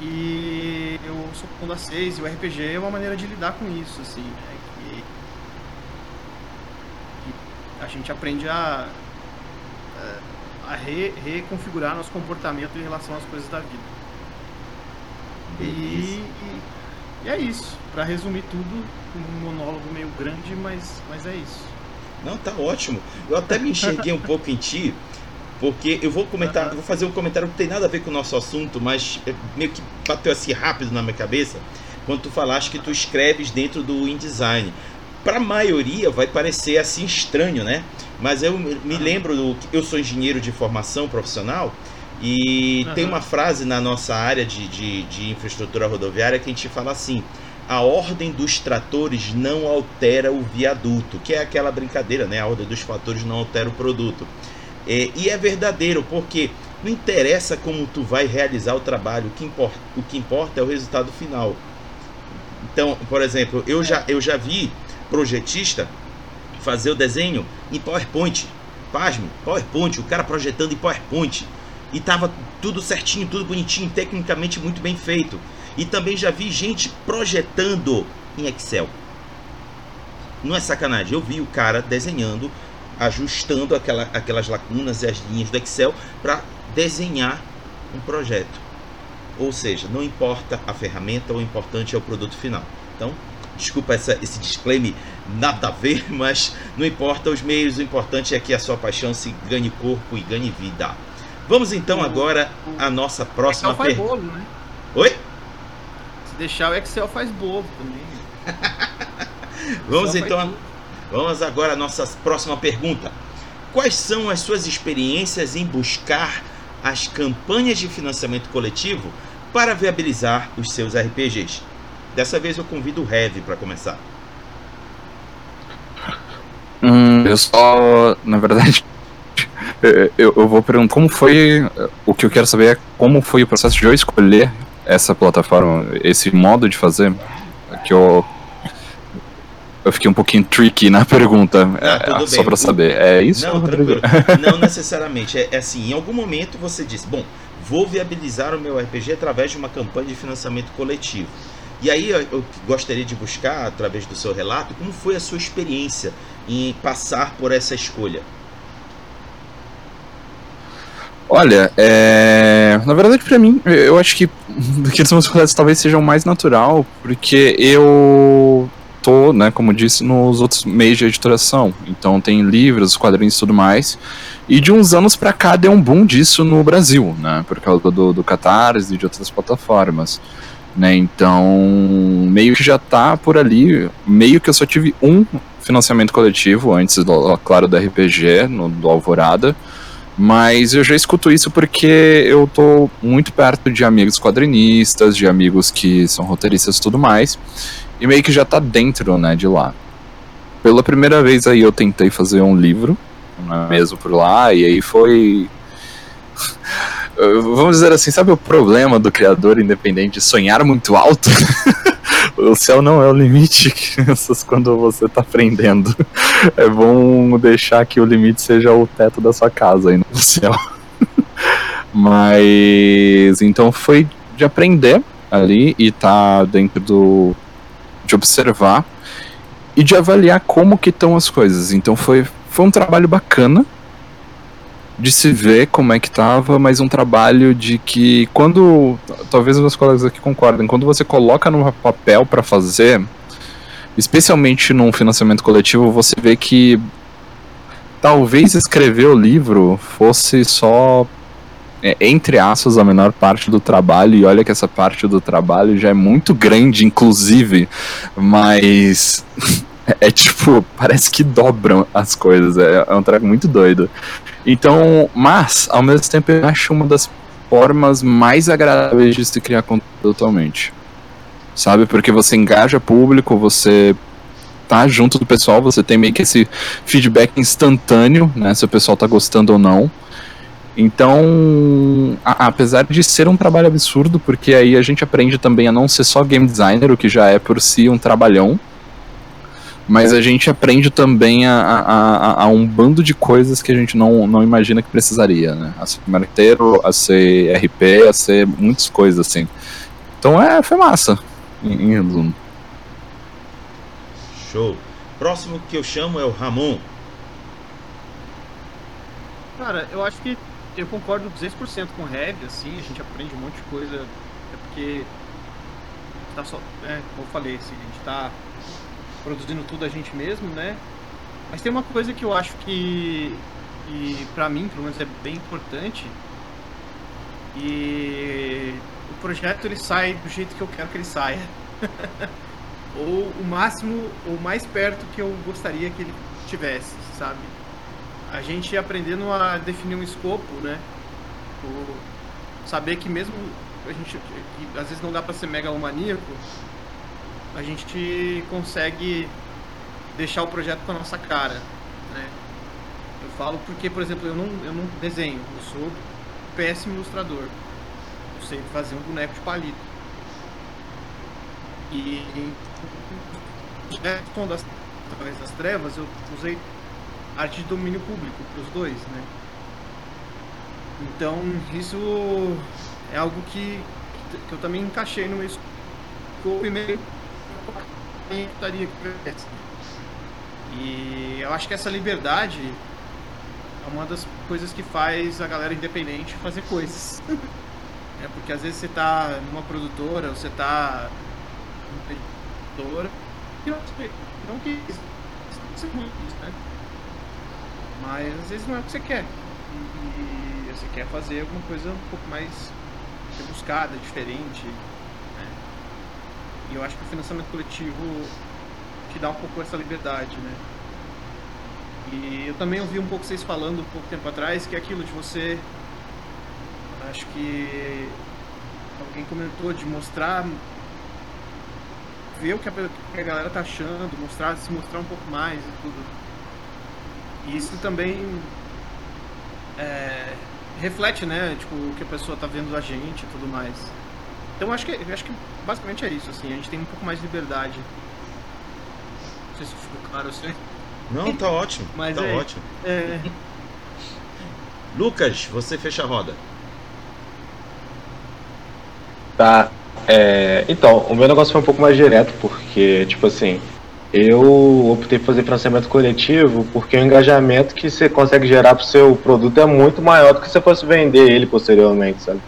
e eu sou da 6 e o RPG é uma maneira de lidar com isso, assim, né? Que, que a gente aprende a, a re, reconfigurar nosso comportamento em relação às coisas da vida. E, e, e, é isso. Para resumir tudo, um monólogo meio grande, mas, mas é isso. Não, tá ótimo. Eu até me enxerguei um pouco em ti porque eu vou comentar, vou fazer um comentário que não tem nada a ver com o nosso assunto, mas é meio que bateu assim rápido na minha cabeça quando tu falaste que tu escreves dentro do InDesign. Para a maioria vai parecer assim estranho, né? Mas eu me lembro do eu sou engenheiro de formação profissional e uhum. tem uma frase na nossa área de, de, de infraestrutura rodoviária que a gente fala assim: a ordem dos tratores não altera o viaduto, que é aquela brincadeira, né? A ordem dos fatores não altera o produto. É, e é verdadeiro, porque não interessa como tu vai realizar o trabalho, o que importa, o que importa é o resultado final. Então, por exemplo, eu já, eu já vi projetista fazer o desenho em PowerPoint. Pasme, PowerPoint, o cara projetando em PowerPoint. E tava tudo certinho, tudo bonitinho, tecnicamente muito bem feito. E também já vi gente projetando em Excel. Não é sacanagem, eu vi o cara desenhando ajustando aquela, aquelas lacunas e as linhas do Excel para desenhar um projeto. Ou seja, não importa a ferramenta, o importante é o produto final. Então, desculpa essa, esse disclaimer, nada a ver, mas não importa os meios, o importante é que a sua paixão se ganhe corpo e ganhe vida. Vamos então agora à nossa próxima pergunta. Né? Oi? Se deixar o Excel faz bolo também. Vamos então Vamos agora à nossa próxima pergunta. Quais são as suas experiências em buscar as campanhas de financiamento coletivo para viabilizar os seus RPGs? Dessa vez eu convido o Heavy para começar. Hum, eu só, na verdade, eu, eu, vou perguntar como foi. O que eu quero saber é como foi o processo de eu escolher essa plataforma, esse modo de fazer, que eu eu fiquei um pouquinho tricky na pergunta, Não, é, só para saber. É isso? Não, tranquilo. Não necessariamente. É, é assim, em algum momento você disse, bom, vou viabilizar o meu RPG através de uma campanha de financiamento coletivo. E aí eu gostaria de buscar, através do seu relato, como foi a sua experiência em passar por essa escolha. Olha, é... na verdade para mim, eu acho que aqueles meus projetos talvez sejam mais natural, porque eu tô, né, como disse, nos outros meios de editoração. Então tem livros, quadrinhos e tudo mais. E de uns anos para cá deu um boom disso no Brasil, né, por causa do, do Catarse e de outras plataformas. Né, então, meio que já tá por ali. Meio que eu só tive um financiamento coletivo antes, do, claro, do RPG, no, do Alvorada. Mas eu já escuto isso porque eu tô muito perto de amigos quadrinistas, de amigos que são roteiristas e tudo mais e meio que já tá dentro, né, de lá. Pela primeira vez aí eu tentei fazer um livro, né, mesmo por lá, e aí foi. Vamos dizer assim, sabe o problema do criador independente sonhar muito alto? o céu não é o limite, crianças, quando você tá aprendendo. É bom deixar que o limite seja o teto da sua casa aí no céu. Mas então foi de aprender ali e tá dentro do de observar e de avaliar como que estão as coisas. Então foi, foi um trabalho bacana de se ver como é que estava, mas um trabalho de que quando, talvez meus colegas aqui concordem, quando você coloca no papel para fazer, especialmente num financiamento coletivo, você vê que talvez escrever o livro fosse só é, entre aspas, a menor parte do trabalho, e olha que essa parte do trabalho já é muito grande, inclusive, mas é tipo, parece que dobram as coisas, é, é um trabalho muito doido. Então, mas, ao mesmo tempo, eu acho uma das formas mais agradáveis de se criar conteúdo atualmente. Sabe? Porque você engaja público, você tá junto do pessoal, você tem meio que esse feedback instantâneo, né? Se o pessoal tá gostando ou não. Então, a, apesar de ser um trabalho absurdo, porque aí a gente aprende também a não ser só game designer, o que já é por si um trabalhão, mas a gente aprende também a, a, a, um bando de coisas que a gente não, não imagina que precisaria, né? A ser marqueteiro, a ser RP, a ser muitas coisas assim. Então é, foi massa, em, em Show. Próximo que eu chamo é o Ramon. Cara, eu acho que eu concordo 200% com o Heavy, assim, a gente aprende um monte de coisa, é porque tá só, é, como eu falei, assim, a gente tá produzindo tudo a gente mesmo, né? Mas tem uma coisa que eu acho que, e pra mim, pelo menos, é bem importante, e o projeto ele sai do jeito que eu quero que ele saia. ou o máximo, ou mais perto que eu gostaria que ele tivesse, sabe? a gente aprendendo a definir um escopo, né? O, saber que mesmo a gente que às vezes não dá para ser megalomaníaco, a gente consegue deixar o projeto com a nossa cara, né? Eu falo porque, por exemplo, eu não, eu não desenho, eu sou péssimo ilustrador. Eu sei fazer um boneco de palito. E com das, através das trevas eu usei arte de domínio público para os dois, né? Então isso é algo que, que eu também encaixei no meu meio estaria E eu acho que essa liberdade é uma das coisas que faz a galera independente fazer coisas. é porque às vezes você está numa produtora, você está numa editora, e não, que isso, muito isso, né? Mas às vezes não é o que você quer. E, você quer fazer alguma coisa um pouco mais rebuscada, diferente. E eu acho que o financiamento coletivo te dá um pouco essa liberdade, né? E eu também ouvi um pouco vocês falando um pouco tempo atrás que é aquilo de você. Acho que alguém comentou de mostrar. Ver o que a, que a galera tá achando, mostrar, se mostrar um pouco mais e tudo. E isso também é, reflete, né? Tipo, o que a pessoa tá vendo da gente e tudo mais. Então acho que, acho que basicamente é isso, assim, a gente tem um pouco mais de liberdade. Não sei se ficou claro assim. Não, tá ótimo. Mas tá é- ótimo. É, Lucas, você fecha a roda. Tá. É, então, o meu negócio foi um pouco mais direto, porque, tipo assim, eu optei por fazer financiamento coletivo porque o engajamento que você consegue gerar pro seu produto é muito maior do que se você fosse vender ele posteriormente, sabe?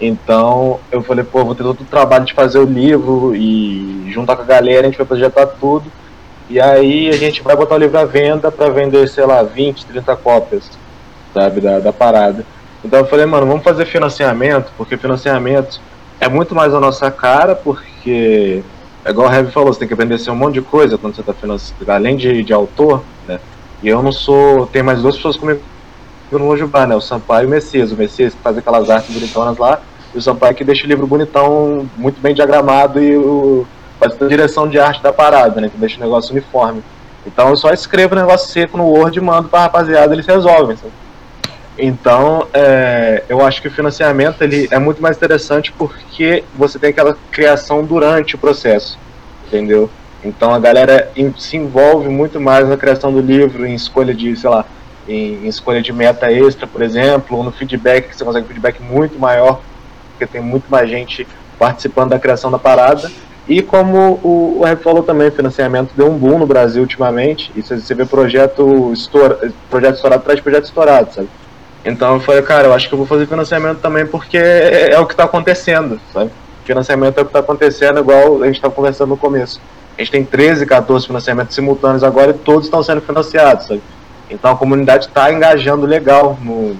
Então, eu falei, pô, vou ter todo o trabalho de fazer o livro e juntar com a galera, a gente vai projetar tudo. E aí a gente vai botar o livro à venda para vender, sei lá, 20, 30 cópias, sabe, da, da parada. Então eu falei, mano, vamos fazer financiamento, porque financiamento é muito mais a nossa cara, porque, é igual o Heavy falou, você tem que aprender um monte de coisa quando você está financiando, além de, de autor, né? E eu não sou. Tem mais duas pessoas comigo no Mojubá, né? O Sampaio e o Messias. O Messias que faz aquelas artes bonitonas lá, e o Sampaio que deixa o livro bonitão, muito bem diagramado e o, faz a direção de arte da parada, né? Que deixa o negócio uniforme. Então eu só escrevo o negócio seco no Word e mando pra rapaziada, eles resolvem, sabe? Então, é, eu acho que o financiamento ele é muito mais interessante porque você tem aquela criação durante o processo, entendeu? Então a galera se envolve muito mais na criação do livro, em escolha de, sei lá, em, em escolha de meta extra, por exemplo, ou no feedback, que você consegue um feedback muito maior, porque tem muito mais gente participando da criação da parada. E como o, o falou também, financiamento deu um boom no Brasil ultimamente, e você, vê projeto, estoura, projeto estourado de projeto estourado, sabe? Então eu falei, cara, eu acho que eu vou fazer financiamento também porque é, é o que está acontecendo, sabe? Financiamento é o que está acontecendo, igual a gente estava conversando no começo. A gente tem 13, 14 financiamentos simultâneos agora e todos estão sendo financiados, sabe? Então a comunidade está engajando legal no,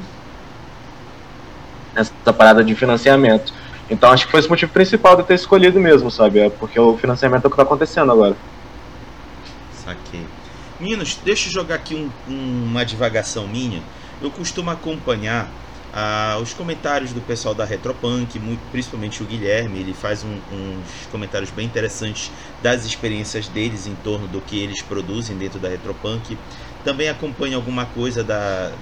nessa parada de financiamento. Então acho que foi esse motivo principal de eu ter escolhido mesmo, sabe? É porque o financiamento é o que está acontecendo agora. Saquei. Meninos, deixa eu jogar aqui um- um- uma divagação minha. Eu costumo acompanhar ah, os comentários do pessoal da Retropunk, muito, principalmente o Guilherme. Ele faz um- uns comentários bem interessantes das experiências deles em torno do que eles produzem dentro da Retropunk. Também acompanho alguma coisa da,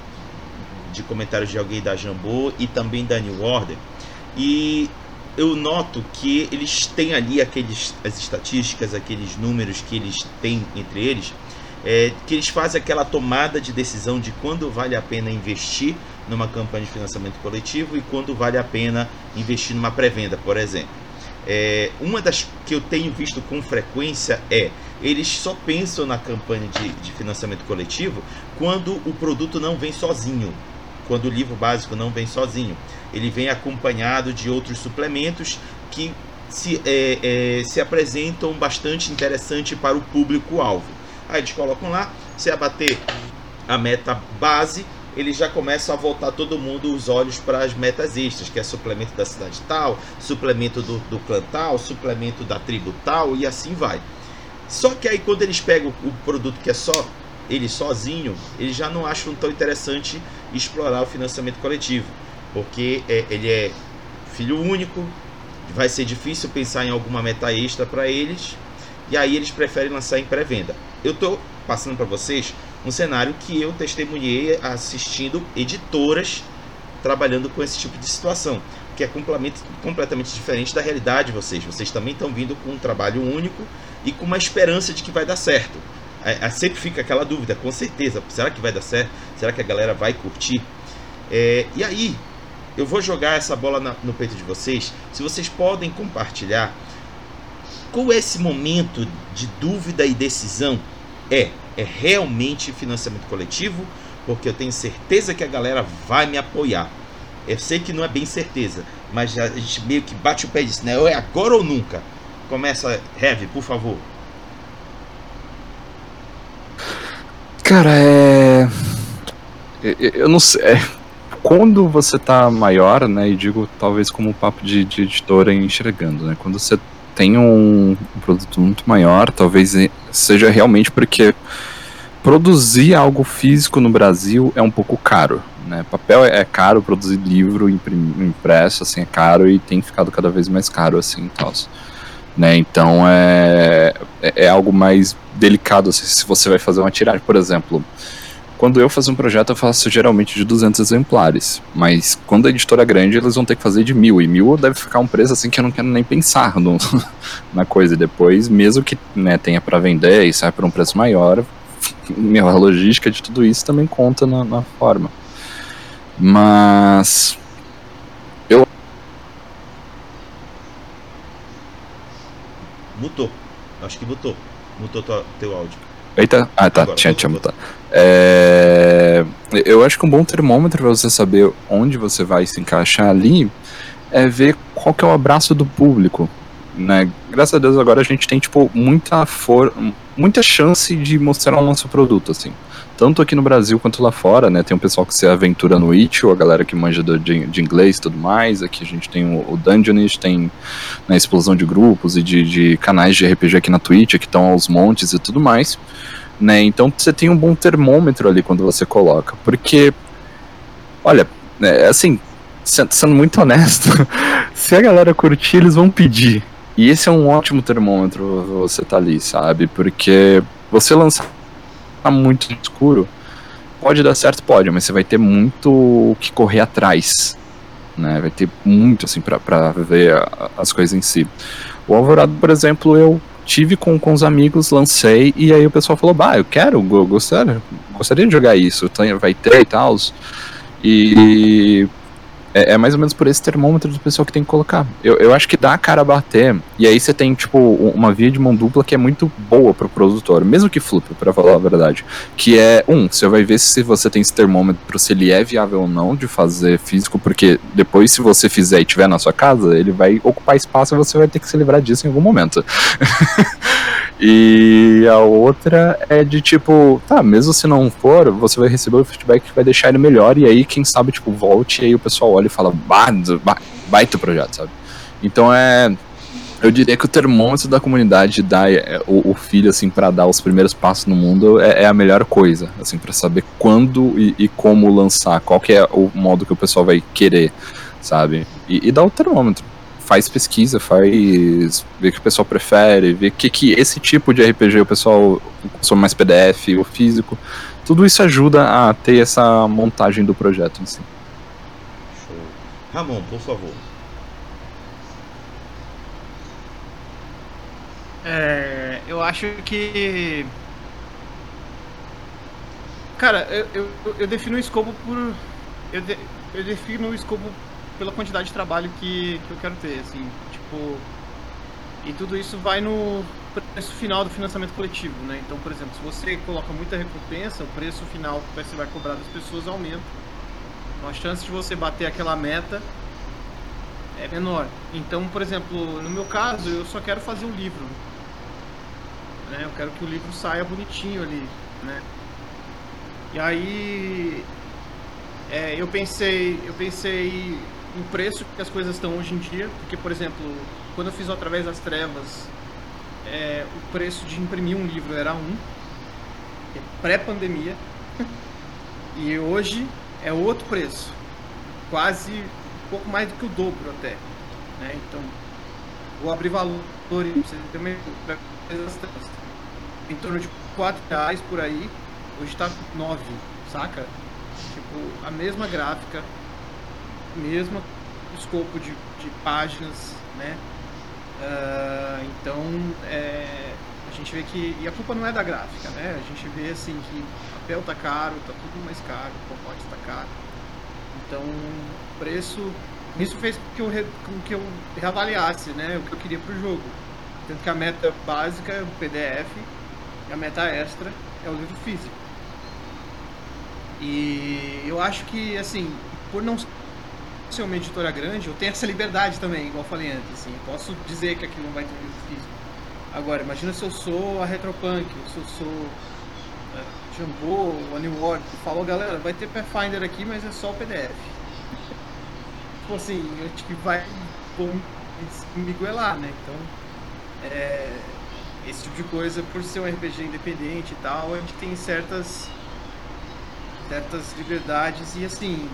de comentários de alguém da Jambô e também da New Order. E eu noto que eles têm ali aqueles, as estatísticas, aqueles números que eles têm entre eles, é, que eles fazem aquela tomada de decisão de quando vale a pena investir numa campanha de financiamento coletivo e quando vale a pena investir numa pré-venda, por exemplo. É, uma das que eu tenho visto com frequência é eles só pensam na campanha de, de financiamento coletivo quando o produto não vem sozinho, quando o livro básico não vem sozinho. Ele vem acompanhado de outros suplementos que se, é, é, se apresentam bastante interessante para o público-alvo. Aí eles colocam lá, se abater a meta base, eles já começam a voltar todo mundo os olhos para as metas extras, que é suplemento da cidade tal, suplemento do, do clã tal, suplemento da tribo tal e assim vai. Só que aí quando eles pegam o produto que é só ele sozinho, eles já não acham tão interessante explorar o financiamento coletivo, porque é, ele é filho único, vai ser difícil pensar em alguma meta extra para eles, e aí eles preferem lançar em pré-venda. Eu estou passando para vocês um cenário que eu testemunhei assistindo editoras trabalhando com esse tipo de situação, que é completamente, diferente da realidade de vocês. Vocês também estão vindo com um trabalho único e com uma esperança de que vai dar certo. É, é, sempre fica aquela dúvida, com certeza, será que vai dar certo? Será que a galera vai curtir? É, e aí, eu vou jogar essa bola na- no peito de vocês. Se vocês podem compartilhar qual é esse momento de dúvida e decisão? É, é realmente financiamento coletivo? Porque eu tenho certeza que a galera vai me apoiar. Eu sei que não é bem certeza, mas a gente meio que bate o pé e diz, né? É agora ou nunca. Começa, Heavy, por favor. Cara, é. Eu, eu não sei. é, Quando você tá maior, né, e digo talvez como um papo de, de editora enxergando, né? Quando você tem um, um produto muito maior, talvez seja realmente porque produzir algo físico no Brasil é um pouco caro, né? Papel é caro, produzir livro impresso assim é caro e tem ficado cada vez mais caro assim, tal. Né? Então é, é é algo mais delicado assim, se você vai fazer uma tiragem, por exemplo. Quando eu faço um projeto, eu faço geralmente de 200 exemplares. Mas quando a editora é grande, eles vão ter que fazer de mil. E mil deve ficar um preço assim que eu não quero nem pensar no, na coisa. E depois, mesmo que né, tenha para vender e saia por um preço maior, meu, a logística de tudo isso também conta na, na forma. Mas. Eu. Mutou. Acho que mutou. Mutou teu áudio. Eita, ah tá, Agora, tinha, tinha mutado. É, eu acho que um bom termômetro para você saber onde você vai se encaixar ali é ver qual que é o abraço do público. Né? Graças a Deus agora a gente tem tipo muita for muita chance de mostrar o nosso produto assim. Tanto aqui no Brasil quanto lá fora, né? Tem um pessoal que se aventura no Itch, a galera que manja de, de inglês e tudo mais. Aqui a gente tem o, o Dungeonist, tem na explosão de grupos e de, de canais de RPG aqui na Twitch, que estão aos montes e tudo mais né? Então você tem um bom termômetro ali quando você coloca, porque, olha, é, assim, sendo muito honesto, se a galera curtir, eles vão pedir. E esse é um ótimo termômetro você tá ali, sabe? Porque você lançar muito escuro, pode dar certo, pode, mas você vai ter muito o que correr atrás, né? Vai ter muito, assim, pra ver a- as coisas em si. O Alvorado, por exemplo, eu tive com, com os amigos, lancei, e aí o pessoal falou, bah, eu quero, go- gostaria, gostaria de jogar isso, vai ter e tal. E é, é mais ou menos por esse termômetro do pessoal que tem que colocar. Eu, eu acho que dá a cara a bater, e aí você tem, tipo, uma via de mão dupla que é muito boa pro produtor, mesmo que flupe, pra falar a verdade. Que é, um, você vai ver se você tem esse termômetro, se ele é viável ou não de fazer físico, porque depois, se você fizer e tiver na sua casa, ele vai ocupar espaço e você vai ter que se livrar disso em algum momento. E a outra é de tipo, tá, mesmo se não for, você vai receber o feedback que vai deixar ele melhor, e aí, quem sabe, tipo, volte, e aí o pessoal olha e fala, bah, ba- baita projeto, sabe? Então é. Eu diria que o termômetro da comunidade dá é, o, o filho, assim, para dar os primeiros passos no mundo é, é a melhor coisa, assim, para saber quando e, e como lançar, qual que é o modo que o pessoal vai querer, sabe? E, e o termômetro faz pesquisa, faz ver o que o pessoal prefere, ver que, que esse tipo de RPG o pessoal consome mais PDF ou físico. Tudo isso ajuda a ter essa montagem do projeto em si. Show. Ramon, por favor. É, eu acho que. Cara, eu, eu, eu defino o escopo por. Eu, de- eu defino o escopo pela quantidade de trabalho que, que eu quero ter, assim. Tipo. E tudo isso vai no preço final do financiamento coletivo, né? Então, por exemplo, se você coloca muita recompensa, o preço final que você vai cobrar das pessoas aumenta. Então a chance de você bater aquela meta é menor. Então, por exemplo, no meu caso, eu só quero fazer um livro. Né? Eu quero que o livro saia bonitinho ali, né? E aí é, eu pensei, eu pensei em preço que as coisas estão hoje em dia, porque por exemplo, quando eu fiz o através das trevas, é, o preço de imprimir um livro era um, é pré-pandemia, e hoje é outro preço, quase um pouco mais do que o dobro até, né? Então vou abrir valor você ideia, em torno de 4 reais por aí, hoje tá 9, saca? Tipo, a mesma gráfica, mesmo escopo de, de páginas, né? Ah, então, é, a gente vê que. E a culpa não é da gráfica, né? A gente vê assim que papel tá caro, tá tudo mais caro, o pacote tá caro. Então, preço. Isso fez com que eu, re- com que eu reavaliasse né, o que eu queria pro jogo. Tanto que a meta básica é o PDF e a meta extra é o livro físico. E eu acho que, assim, por não ser uma editora grande, eu tenho essa liberdade também, igual eu falei antes. Assim, eu posso dizer que aqui não vai ter livro físico. Agora, imagina se eu sou a Retropunk, se eu sou é, Jambô, a New World, que falou, galera, vai ter Pathfinder aqui, mas é só o PDF. tipo assim, eu acho que vai vão me goelar, né? Então, é, esse tipo de coisa, por ser um RPG independente e tal, a gente tem certas certas liberdades e assim,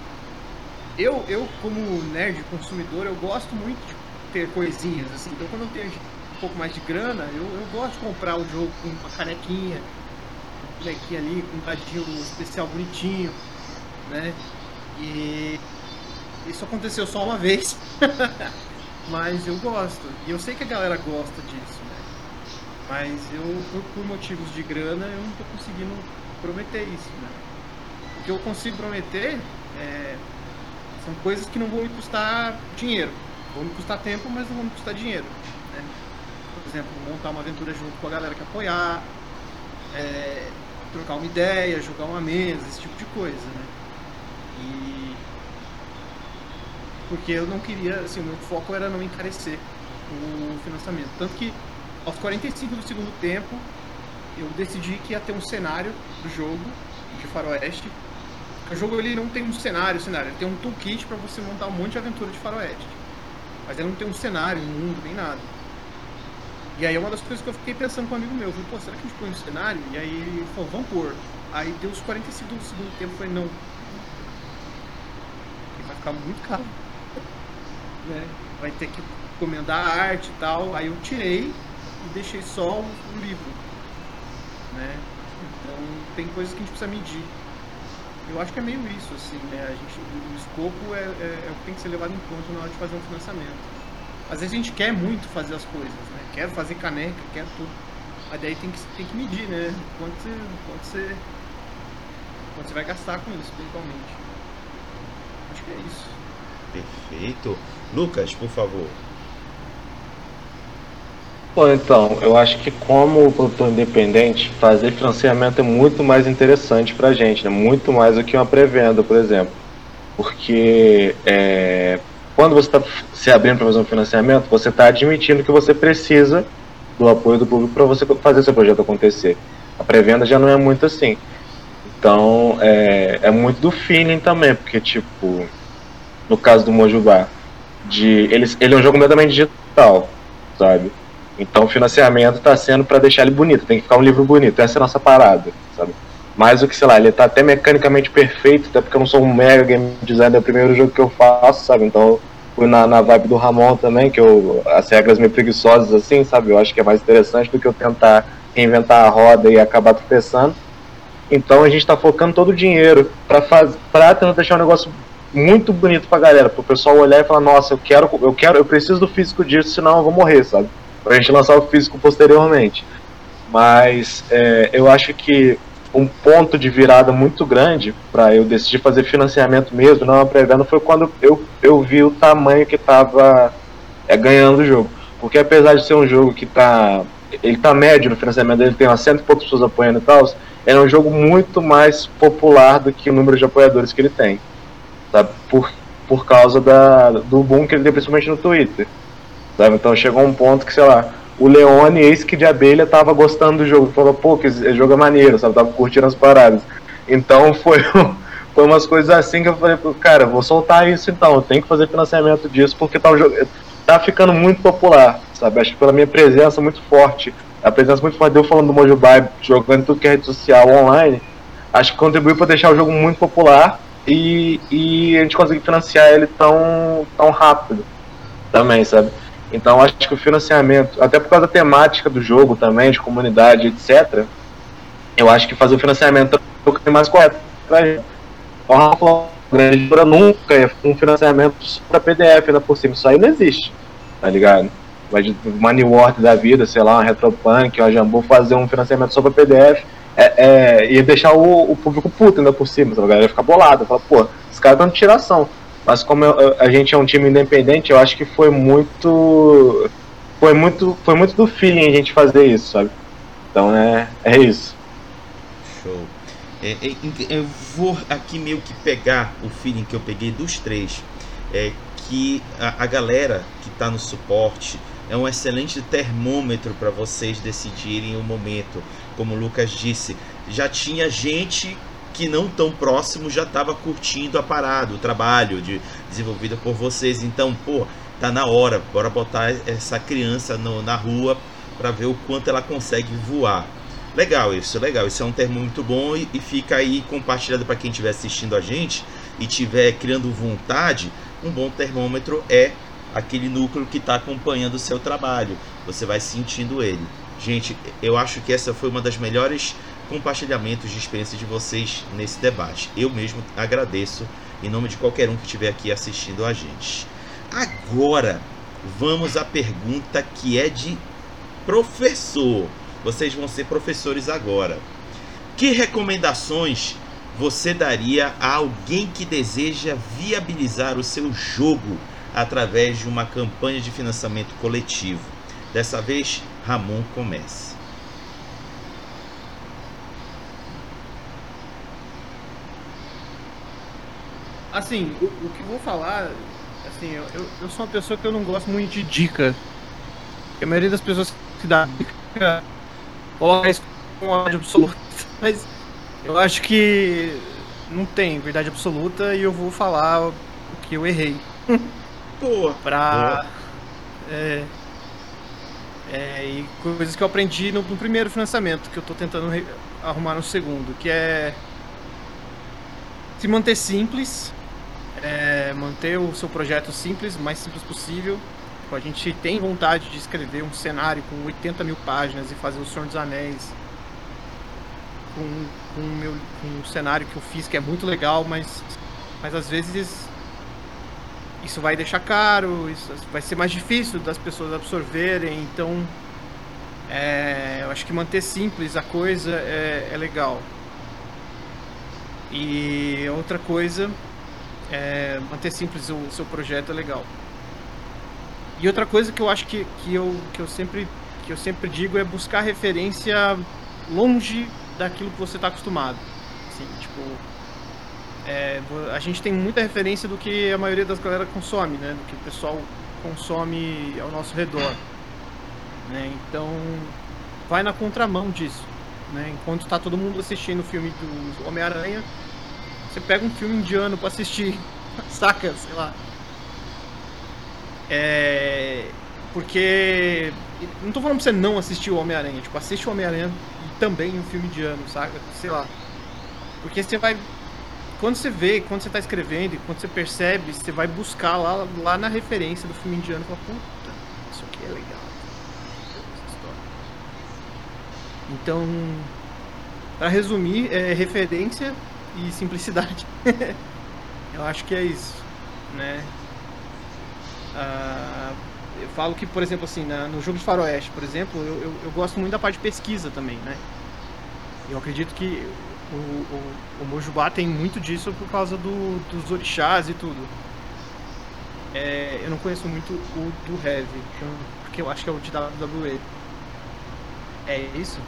eu, eu como nerd consumidor, eu gosto muito de ter coisinhas, assim, então quando eu tenho um pouco mais de grana, eu, eu gosto de comprar o jogo com uma canequinha, bonequinho ali com um tadinho especial bonitinho, né? E isso aconteceu só uma vez. Mas eu gosto. E eu sei que a galera gosta disso, né? Mas eu, por, por motivos de grana, eu não tô conseguindo prometer isso, né? O que eu consigo prometer é, são coisas que não vão me custar dinheiro. Vão me custar tempo, mas não vão me custar dinheiro. Né? Por exemplo, montar uma aventura junto com a galera que apoiar, é, trocar uma ideia, jogar uma mesa, esse tipo de coisa, né? E porque eu não queria, assim, o meu foco era não encarecer o financiamento. Tanto que aos 45 do segundo tempo eu decidi que ia ter um cenário do jogo de faroeste. O jogo ele não tem um cenário, cenário, ele tem um toolkit para você montar um monte de aventura de faroeste. Mas ele não tem um cenário, um mundo, nem nada. E aí é uma das coisas que eu fiquei pensando com um amigo meu. Eu falei, pô, será que a gente põe um cenário? E aí ele falou, vamos pôr. Aí deu os 45 do segundo tempo, eu falei, não. Porque vai ficar muito caro. Né? Vai ter que encomendar a arte e tal. Aí eu tirei e deixei só o, o livro. Né? Então tem coisas que a gente precisa medir. Eu acho que é meio isso, assim, né? A gente, o escopo é, é, é o que tem que ser levado em conta na hora de fazer um financiamento. Às vezes a gente quer muito fazer as coisas, né? Quero fazer caneca, quero tudo. Mas daí tem que, tem que medir, né? Quanto você, quanto você, quanto você vai gastar com isso, principalmente. Acho que é isso. Perfeito. Lucas, por favor. Bom, então, eu acho que como produtor independente, fazer financiamento é muito mais interessante pra gente, né? Muito mais do que uma pré-venda, por exemplo. Porque é, quando você está se abrindo para fazer um financiamento, você está admitindo que você precisa do apoio do público para você fazer seu projeto acontecer. A pré-venda já não é muito assim. Então, é, é muito do feeling também, porque, tipo, no caso do Mojubá, de, ele, ele é um jogo completamente digital, sabe? Então o financiamento está sendo para deixar ele bonito, tem que ficar um livro bonito, essa é a nossa parada, sabe? Mais do que, sei lá, ele está até mecanicamente perfeito, até porque eu não sou um mega game designer, é o primeiro jogo que eu faço, sabe? Então fui na, na vibe do Ramon também, que eu, as regras meio preguiçosas assim, sabe? Eu acho que é mais interessante do que eu tentar reinventar a roda e acabar tropeçando. Então a gente está focando todo o dinheiro para tentar deixar um negócio muito bonito pra galera, pro pessoal olhar e falar, nossa, eu quero, eu quero, eu preciso do físico disso, senão eu vou morrer, sabe? Pra gente lançar o físico posteriormente. Mas é, eu acho que um ponto de virada muito grande para eu decidir fazer financiamento mesmo, não pré-venda, foi quando eu, eu vi o tamanho que estava é, ganhando o jogo. Porque apesar de ser um jogo que está ele tá médio no financiamento, ele tem umas cento e poucas pessoas apoiando e tal, é um jogo muito mais popular do que o número de apoiadores que ele tem. Sabe? Por, por causa da, do boom que ele deu principalmente no Twitter. Sabe? Então chegou um ponto que, sei lá, o Leone, ex que de abelha, tava gostando do jogo. Falou, pô, que jogo é maneiro, sabe? Tava curtindo as paradas. Então foi, foi umas coisas assim que eu falei, cara, vou soltar isso então, eu tenho que fazer financiamento disso, porque tá, tá ficando muito popular, sabe? Acho que pela minha presença muito forte, a presença muito forte de eu falando do Mojubai, jogando tudo que é rede social online, acho que contribuiu para deixar o jogo muito popular e, e a gente conseguir financiar ele tão, tão rápido também, sabe? Então acho que o financiamento, até por causa da temática do jogo também, de comunidade, etc., eu acho que fazer o financiamento é o que mais correto pra gente. A grande editora nunca é um financiamento para PDF ainda por cima. Isso aí não existe, tá ligado? De Money Word da vida, sei lá, uma Retropunk, uma Jambu fazer um financiamento só para PDF é, é, deixar o, o, público puto ainda por cima, a galera ia ficar bolada, falar, pô, os caras estão de tiração. Mas como eu, a gente é um time independente, eu acho que foi muito. Foi muito, foi muito do feeling a gente fazer isso, sabe? Então é, é isso. Show. É, é, eu vou aqui meio que pegar o feeling que eu peguei dos três. É que a, a galera que está no suporte é um excelente termômetro para vocês decidirem o momento. Como o Lucas disse, já tinha gente que não tão próximo já estava curtindo a parada, o trabalho de, desenvolvido por vocês. Então, pô, tá na hora, bora botar essa criança no, na rua para ver o quanto ela consegue voar. Legal isso, legal. Isso é um termo muito bom e, e fica aí compartilhado para quem estiver assistindo a gente e estiver criando vontade. Um bom termômetro é aquele núcleo que está acompanhando o seu trabalho. Você vai sentindo ele. Gente, eu acho que essa foi uma das melhores compartilhamentos de experiência de vocês nesse debate. Eu mesmo agradeço em nome de qualquer um que estiver aqui assistindo a gente. Agora, vamos à pergunta que é de professor. Vocês vão ser professores agora. Que recomendações você daria a alguém que deseja viabilizar o seu jogo através de uma campanha de financiamento coletivo? Dessa vez, Ramon comece. Assim, o, o que eu vou falar, assim, eu, eu, eu sou uma pessoa que eu não gosto muito de dica. A maioria das pessoas que dá dica coloca isso com verdade absoluta. Mas eu acho que não tem verdade absoluta e eu vou falar o que eu errei. Boa. pra. É, é, e coisas que eu aprendi no, no primeiro financiamento, que eu tô tentando arrumar no segundo, que é se manter simples, é, manter o seu projeto simples, mais simples possível. A gente tem vontade de escrever um cenário com 80 mil páginas e fazer o Senhor dos Anéis com, com, meu, com um cenário que eu fiz que é muito legal, mas, mas às vezes isso vai deixar caro, isso vai ser mais difícil das pessoas absorverem, então é, eu acho que manter simples a coisa é, é legal. E outra coisa é manter simples o seu projeto é legal. E outra coisa que eu acho que, que, eu, que, eu sempre, que eu sempre digo é buscar referência longe daquilo que você está acostumado. Assim, tipo, é, a gente tem muita referência do que a maioria das galera consome, né? Do que o pessoal consome ao nosso redor. Né? Então, vai na contramão disso. Né? Enquanto tá todo mundo assistindo o filme do Homem-Aranha, você pega um filme indiano pra assistir. Saca? Sei lá. É. Porque. Não tô falando pra você não assistir o Homem-Aranha. Tipo, assiste o Homem-Aranha e também um filme indiano, saca? Sei lá. Porque você vai. Quando você vê, quando você tá escrevendo, quando você percebe, você vai buscar lá, lá na referência do filme indiano e fala, puta, isso aqui é legal. Então, pra resumir, é referência e simplicidade. Eu acho que é isso, né? Ah, eu falo que, por exemplo, assim, na- no jogo de faroeste, por exemplo, eu, eu, eu gosto muito da parte de pesquisa também, né? Eu acredito que o, o, o Mojubá tem muito disso por causa do, dos orixás e tudo. É, eu não conheço muito o do Heavy, porque eu acho que é o de WWE. É isso?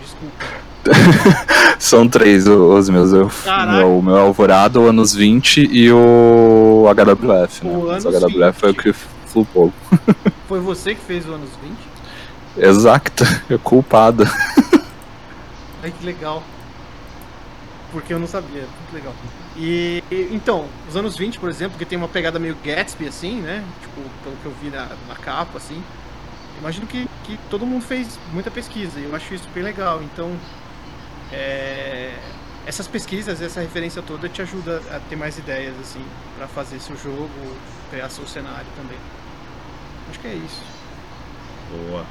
Desculpa. São três os meus. Eu, Caraca. o meu Alvorada, o Anos 20 e o HWF, né? O Mas o Anos HWF foi o 20. que flupou. Foi você que fez o anos 20? Exato, é culpado. Ai, que legal. Porque eu não sabia, muito legal. E, e, então, os anos 20, por exemplo, que tem uma pegada meio Gatsby, assim, né? Tipo, pelo que eu vi na, na capa, assim. Imagino que, que todo mundo fez muita pesquisa, e eu acho isso bem legal. Então, é, essas pesquisas, essa referência toda te ajuda a ter mais ideias, assim, pra fazer seu jogo, criar seu cenário também. Acho que é isso. Boa.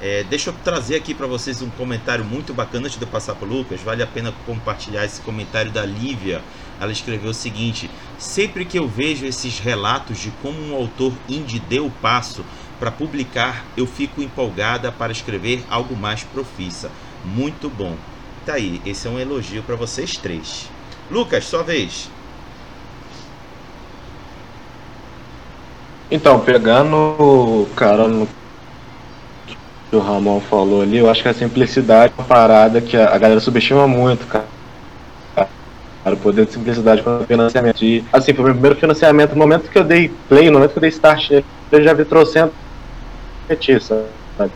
É, deixa eu trazer aqui para vocês um comentário muito bacana antes de eu passar para Lucas. Vale a pena compartilhar esse comentário da Lívia. Ela escreveu o seguinte: Sempre que eu vejo esses relatos de como um autor indie deu o passo para publicar, eu fico empolgada para escrever algo mais profissa. Muito bom. Tá aí, esse é um elogio para vocês três. Lucas, sua vez. Então, pegando, cara, no que o Ramon falou ali, eu acho que a simplicidade é uma parada que a galera subestima muito, cara. O poder de simplicidade o financiamento. E, assim, foi o meu primeiro financiamento, no momento que eu dei play, no momento que eu dei start eu já vi trocento petista, sabe?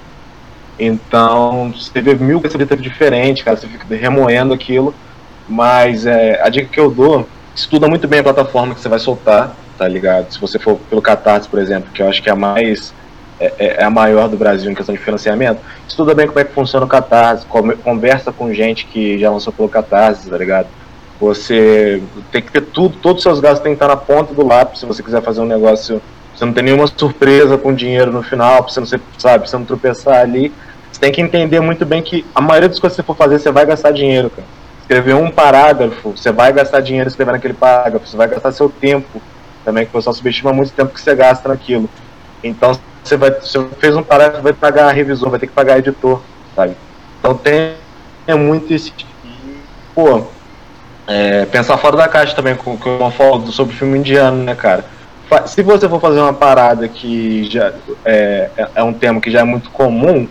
Então, você vê mil coisas diferentes, cara, você fica remoendo aquilo. Mas é, a dica que eu dou, estuda muito bem a plataforma que você vai soltar, tá ligado? Se você for pelo Catarse, por exemplo, que eu acho que é a mais é, é- é a maior do Brasil em questão de financiamento, estuda bem como é que funciona o Catarse, conversa com gente que já lançou pelo Catarse, tá ligado? Você tem que ter tudo, todos os seus gastos têm que estar na ponta do lápis se você quiser fazer um negócio. Você não tem nenhuma surpresa com dinheiro no final, pra você não sabe, você não tropeçar ali. Você tem que entender muito bem que a maioria das coisas que você for fazer, você vai gastar dinheiro, cara. Escrever um parágrafo, você vai gastar dinheiro escrevendo aquele parágrafo, você vai gastar seu tempo também, que o pessoal subestima muito o tempo que você gasta naquilo. Então, você vai, você fez um parágrafo, vai pagar revisor, vai ter que pagar editor, sabe? Então tem é muito esse pô, é, pensar fora da caixa também, com que eu falo sobre filme indiano, né, cara? Se você for fazer uma parada que já é, é, é um tema que já é muito comum,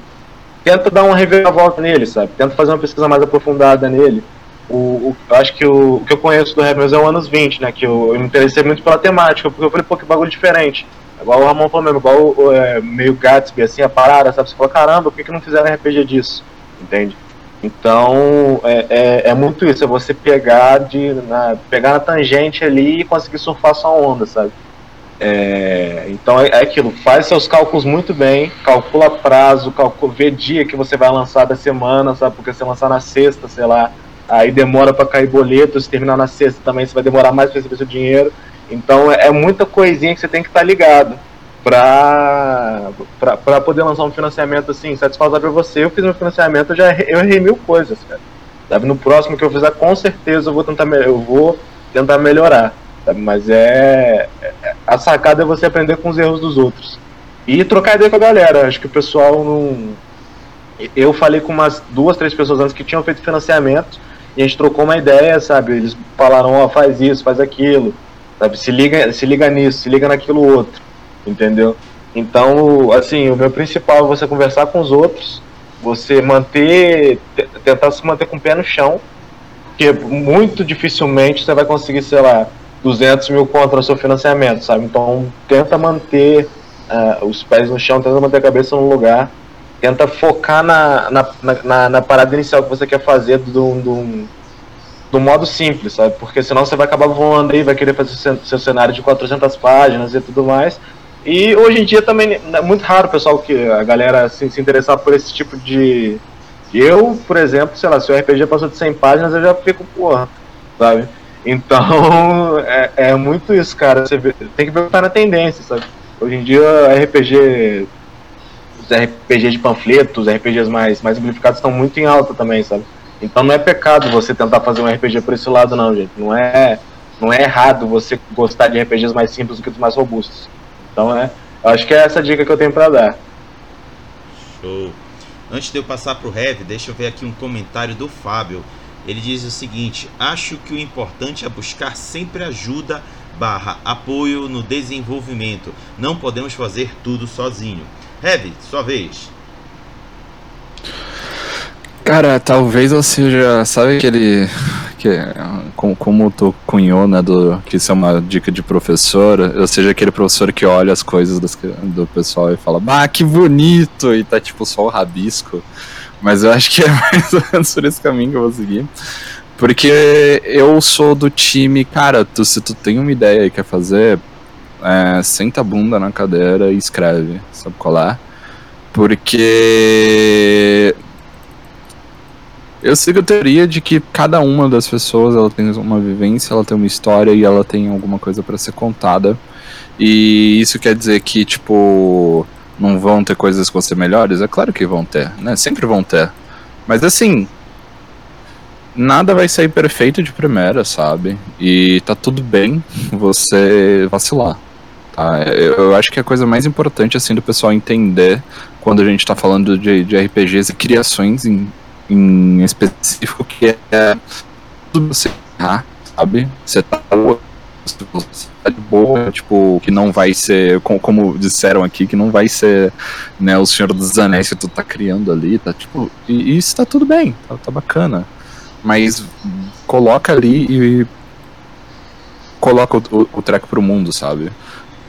tenta dar uma reviravolta nele, sabe? Tenta fazer uma pesquisa mais aprofundada nele. O, o acho que o, o, que eu conheço do Rap é o anos 20, né? Que eu, eu, me interessei muito pela temática, porque eu falei, pô, que bagulho diferente. Igual o Ramon falou mesmo, igual é, meio Gatsby, assim, a parada, sabe? Você falou, caramba, por que, que não fizeram RPG disso? Entende? Então é, é, é, muito isso, é você pegar de na, pegar na tangente ali e conseguir surfar sua onda, sabe? É, então é, é, aquilo, faz seus cálculos muito bem, calcula prazo, calcula, vê dia que você vai lançar da semana, sabe? Porque se lançar na sexta, sei lá, aí demora para cair boleto, se terminar na sexta também você vai demorar mais para receber seu dinheiro. Então é, é muita coisinha que você tem que estar tá ligado para poder lançar um financiamento assim, satisfatório para você. Eu fiz meu financiamento, eu já eu errei mil coisas, cara. Sabe? No próximo que eu fizer, com certeza eu vou tentar, eu vou tentar melhorar. Mas é, é. A sacada é você aprender com os erros dos outros. E trocar ideia com a galera. Acho que o pessoal não. Eu falei com umas duas, três pessoas antes que tinham feito financiamento e a gente trocou uma ideia, sabe? Eles falaram, ó, oh, faz isso, faz aquilo, sabe? Se liga, se liga nisso, se liga naquilo outro entendeu? Então, assim, o meu principal é você conversar com os outros, você manter, tentar se manter com o pé no chão, porque muito dificilmente você vai conseguir, sei lá, 200 mil contra seu financiamento, sabe? Então, tenta manter uh, os pés no chão, tenta manter a cabeça no lugar, tenta focar na, na, na, na parada inicial que você quer fazer do, do, do modo simples, sabe? Porque senão você vai acabar voando aí, vai querer fazer seu cenário de 400 páginas e tudo mais, e hoje em dia também é muito raro pessoal que a galera se, se interessar por esse tipo de. Eu, por exemplo, sei lá, se o RPG passou de 100 páginas, eu já fico, porra, sabe? Então, é, é muito isso, cara. Você tem que que tá na tendência, sabe? Hoje em dia, RPG. Os RPGs de panfletos, os RPGs mais, mais simplificados estão muito em alta também, sabe? Então não é pecado você tentar fazer um RPG por esse lado, não, gente. Não é, não é errado você gostar de RPGs mais simples do que dos mais robustos. Então, é, acho que é essa dica que eu tenho para dar. Show. Antes de eu passar para o Heavy, deixa eu ver aqui um comentário do Fábio. Ele diz o seguinte: acho que o importante é buscar sempre ajuda barra apoio no desenvolvimento. Não podemos fazer tudo sozinho. Heavy, sua vez. Cara, talvez eu seja, sabe aquele que como, como tu cunhou, né, do, que isso é uma dica de professor, eu seja aquele professor que olha as coisas das, do pessoal e fala, bah, que bonito, e tá tipo só o rabisco. Mas eu acho que é mais ou menos por esse caminho que eu vou seguir. Porque eu sou do time, cara, tu, se tu tem uma ideia e quer fazer, é, senta a bunda na cadeira e escreve, sabe qual é? Porque eu sigo a teoria de que cada uma das pessoas ela tem uma vivência, ela tem uma história e ela tem alguma coisa para ser contada. E isso quer dizer que, tipo, não vão ter coisas que vão ser melhores? É claro que vão ter, né? Sempre vão ter. Mas assim, nada vai sair perfeito de primeira, sabe? E tá tudo bem você vacilar. Tá? Eu acho que a coisa mais importante, assim, do pessoal entender quando a gente tá falando de, de RPGs e criações em em específico que é tudo você errar, sabe? Você tá você tá de boa, tipo, que não vai ser, como disseram aqui, que não vai ser, né, o Senhor dos Anéis que tu tá criando ali, tá, tipo, e, isso tá tudo bem, tá, tá bacana. Mas coloca ali e coloca o, o, o pro mundo, sabe?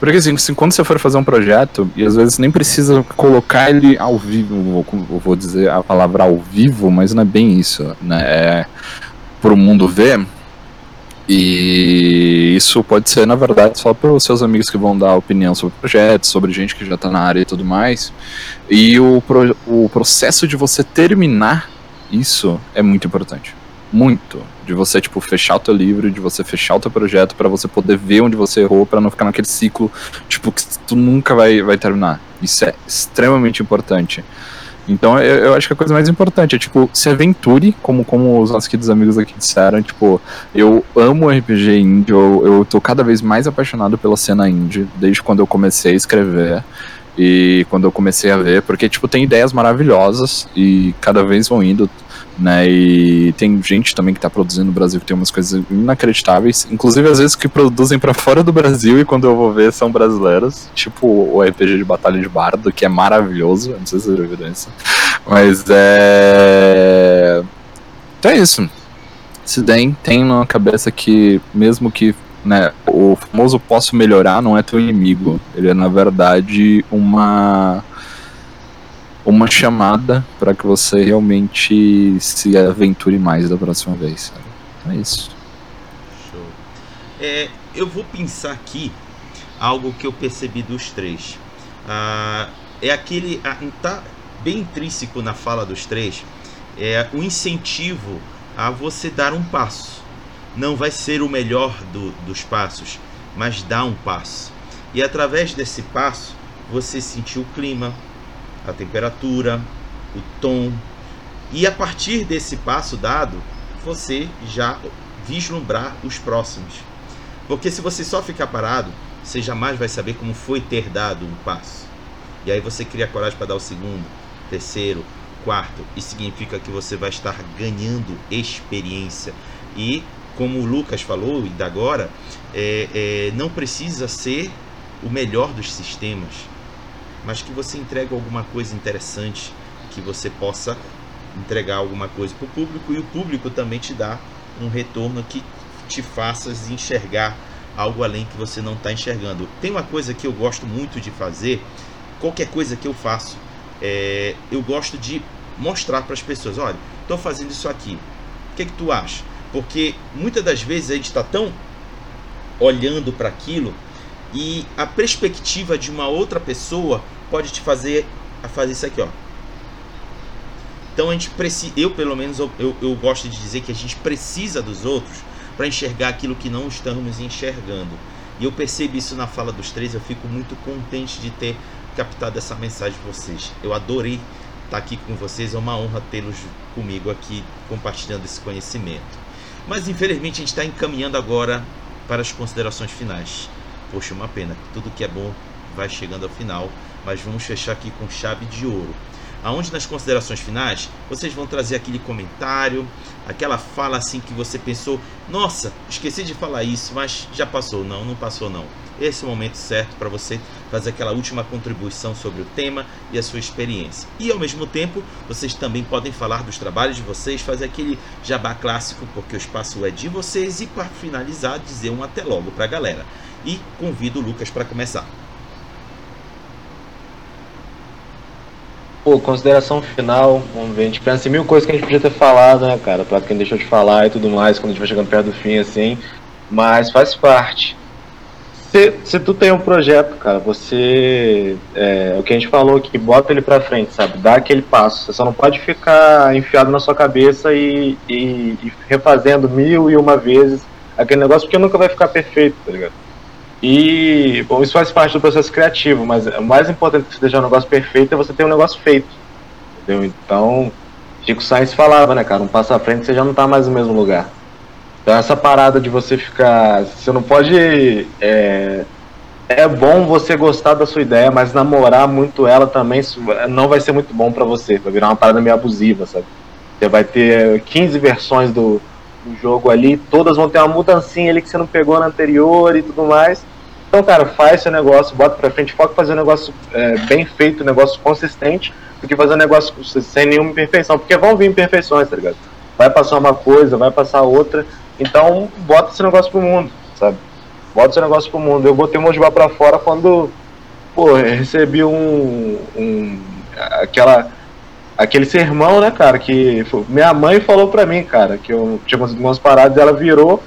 Porque assim, quando você for fazer um projeto, e às vezes nem precisa colocar ele ao vivo, eu vou dizer a palavra ao vivo, mas não é bem isso, né? É pro mundo ver. E isso pode ser, na verdade, só para os seus amigos que vão dar opinião sobre o projeto, sobre gente que já está na área e tudo mais. E o, pro, o processo de você terminar isso é muito importante. Muito de você tipo fechar o teu livro, de você fechar o teu projeto para você poder ver onde você errou, para não ficar naquele ciclo tipo que tu nunca vai vai terminar. Isso é extremamente importante. Então eu, eu, acho que a coisa mais importante é, tipo, se aventure, como, como os nossos queridos amigos aqui disseram, tipo, eu amo RPG indie, eu, eu tô cada vez mais apaixonado pela cena indie, desde quando eu comecei a escrever. E quando eu comecei a ver, porque, tipo, tem ideias maravilhosas e cada vez vão indo né? E tem gente também que está produzindo no Brasil que tem umas coisas inacreditáveis, inclusive às vezes que produzem para fora do Brasil e quando eu vou ver são brasileiros, tipo o RPG de Batalha de Bardo, que é maravilhoso, não sei se você já viu isso, mas é. Então é isso. Se tem na cabeça que, mesmo que né, o famoso posso melhorar não é teu inimigo, ele é na verdade uma uma chamada para que você realmente se aventure mais da próxima vez. Sabe? É isso. Show. É, eu vou pensar aqui algo que eu percebi dos três. Ah, é aquele. Tá bem intrínseco na fala dos três. É o incentivo a você dar um passo. Não vai ser o melhor do, dos passos, mas dá um passo. E através desse passo, você sentiu o clima, a temperatura, o tom. E a partir desse passo dado, você já vislumbrar os próximos. Porque se você só ficar parado, você jamais vai saber como foi ter dado um passo. E aí você cria coragem para dar o segundo, terceiro, quarto, e significa que você vai estar ganhando experiência. E como o Lucas falou, e da agora, é, é, não precisa ser o melhor dos sistemas mas que você entregue alguma coisa interessante, que você possa entregar alguma coisa para o público e o público também te dá um retorno que te faça enxergar algo além que você não está enxergando. Tem uma coisa que eu gosto muito de fazer, qualquer coisa que eu faço, é, eu gosto de mostrar para as pessoas, olha, estou fazendo isso aqui, o que, que tu acha? Porque muitas das vezes a gente está tão olhando para aquilo e a perspectiva de uma outra pessoa pode te fazer a fazer isso aqui, ó. Então a gente precisa, eu pelo menos eu, eu, eu gosto de dizer que a gente precisa dos outros para enxergar aquilo que não estamos enxergando. E eu percebo isso na fala dos três, eu fico muito contente de ter captado essa mensagem de vocês. Eu adorei estar aqui com vocês, é uma honra tê-los comigo aqui compartilhando esse conhecimento. Mas infelizmente a gente está encaminhando agora para as considerações finais. Poxa, uma pena, tudo que é bom vai chegando ao final mas vamos fechar aqui com chave de ouro. Aonde nas considerações finais vocês vão trazer aquele comentário, aquela fala assim que você pensou, nossa, esqueci de falar isso, mas já passou. Não, não passou não. Esse é o momento certo para você fazer aquela última contribuição sobre o tema e a sua experiência. E ao mesmo tempo, vocês também podem falar dos trabalhos de vocês, fazer aquele jabá clássico, porque o espaço é de vocês. E para finalizar, dizer um até logo para a galera. E convido o Lucas para começar. Pô, consideração final, vamos ver, a gente pensa em mil coisas que a gente podia ter falado, né, cara? Pra quem deixou de falar e tudo mais, quando a gente vai chegando perto do fim, assim. Mas faz parte. Se, se tu tem um projeto, cara, você. É, o que a gente falou aqui, bota ele pra frente, sabe? Dá aquele passo. Você só não pode ficar enfiado na sua cabeça e, e, e refazendo mil e uma vezes aquele negócio, porque nunca vai ficar perfeito, tá ligado? E bom, isso faz parte do processo criativo, mas o mais importante que você deixar um negócio perfeito é você ter um negócio feito. Entendeu? Então, Chico Sainz falava, né, cara, um passo à frente você já não tá mais no mesmo lugar. Então essa parada de você ficar. Você não pode. É, é bom você gostar da sua ideia, mas namorar muito ela também não vai ser muito bom para você. Vai virar uma parada meio abusiva, sabe? Você vai ter 15 versões do, do jogo ali, todas vão ter uma mudancinha ali que você não pegou na anterior e tudo mais. Então, cara, faz seu negócio, bota pra frente, foca em fazer um negócio é, bem feito, um negócio consistente, do que fazer um negócio sem nenhuma imperfeição, porque vão vir imperfeições, tá ligado? Vai passar uma coisa, vai passar outra, então bota esse negócio pro mundo, sabe? Bota esse negócio pro mundo. Eu botei o Mojibá pra fora quando, pô, recebi um, um aquela aquele sermão, né, cara, que minha mãe falou pra mim, cara, que eu tinha conseguido umas paradas e ela virou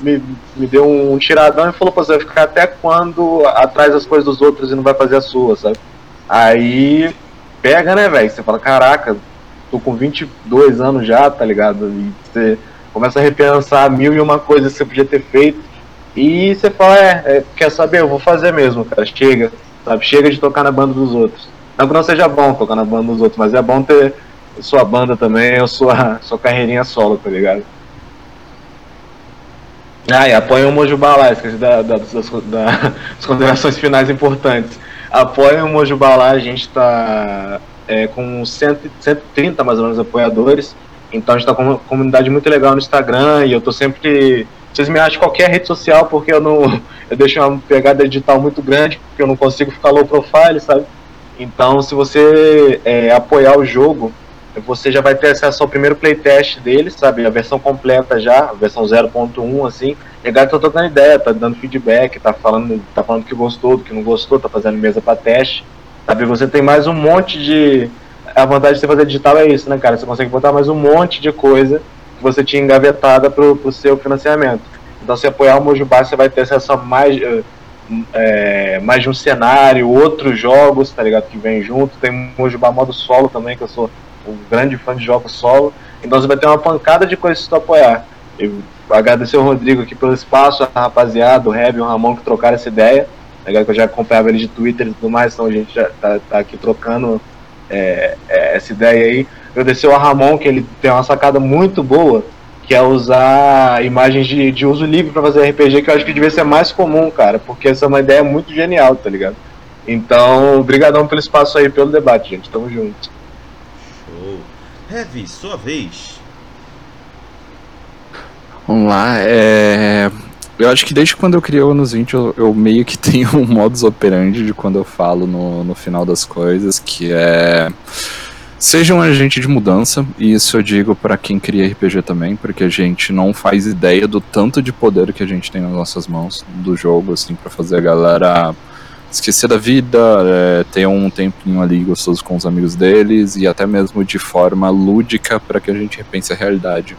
me, me deu um tiradão e falou, pô, você vai ficar até quando atrás das coisas dos outros e não vai fazer a sua, sabe? Aí pega, né, velho? Você fala, caraca, tô com 22 anos já, tá ligado? E você começa a repensar mil e uma coisas que você podia ter feito. E você fala, é, é, quer saber? Eu vou fazer mesmo, cara. Chega, sabe? Chega de tocar na banda dos outros. Não que não seja bom tocar na banda dos outros, mas é bom ter sua banda também ou sua, sua carreirinha solo, tá ligado? Ah, e o Mojubá lá, esqueci da, da, das, da, das considerações finais importantes. Apoia o Mojubá lá, a gente tá é, com 100, 130 mais ou menos apoiadores. Então a gente tá com uma comunidade muito legal no Instagram e eu tô sempre. Vocês me acham qualquer rede social porque eu não. Eu deixo uma pegada digital muito grande, porque eu não consigo ficar low profile, sabe? Então se você é, apoiar o jogo, você já vai ter acesso ao primeiro playtest dele, sabe? A versão completa já, a versão 0.1, assim. E a galera tá trocando ideia, tá dando feedback, tá falando, tá falando que gostou, do que não gostou, tá fazendo mesa para teste. Sabe? Você tem mais um monte de. A vantagem de você fazer digital é isso, né, cara? Você consegue botar mais um monte de coisa que você tinha engavetada pro, pro seu financiamento. Então, se apoiar o Mojubá, você vai ter acesso a mais. É, mais de um cenário, outros jogos, tá ligado? Que vem junto. Tem Mojubá modo solo também, que eu sou um grande fã de jogos solo. Então você vai ter uma pancada de coisas tu apoiar. Eu agradecer o Rodrigo aqui pelo espaço, a rapaziada, o Reb o Ramon que trocaram essa ideia. Legal que eu já acompanhava ele de Twitter e tudo mais, então a gente já tá, tá aqui trocando é, é, essa ideia aí. Agradecer ao Ramon, que ele tem uma sacada muito boa, que é usar imagens de, de uso livre para fazer RPG, que eu acho que devia ser mais comum, cara, porque essa é uma ideia muito genial, tá ligado? Então, obrigadão pelo espaço aí, pelo debate, gente. Tamo junto. Heavy, sua vez. Vamos lá, é... Eu acho que desde quando eu criei o Anos 20, eu, eu, meio que tenho um modus operandi de quando eu falo no, no final das coisas, que é... Seja um agente de mudança, e isso eu digo para quem cria RPG também, porque a gente não faz ideia do tanto de poder que a gente tem nas nossas mãos do jogo, assim, para fazer a galera esquecer da vida, é, ter um tempinho ali gostoso com os amigos deles e até mesmo de forma lúdica para que a gente repense a realidade.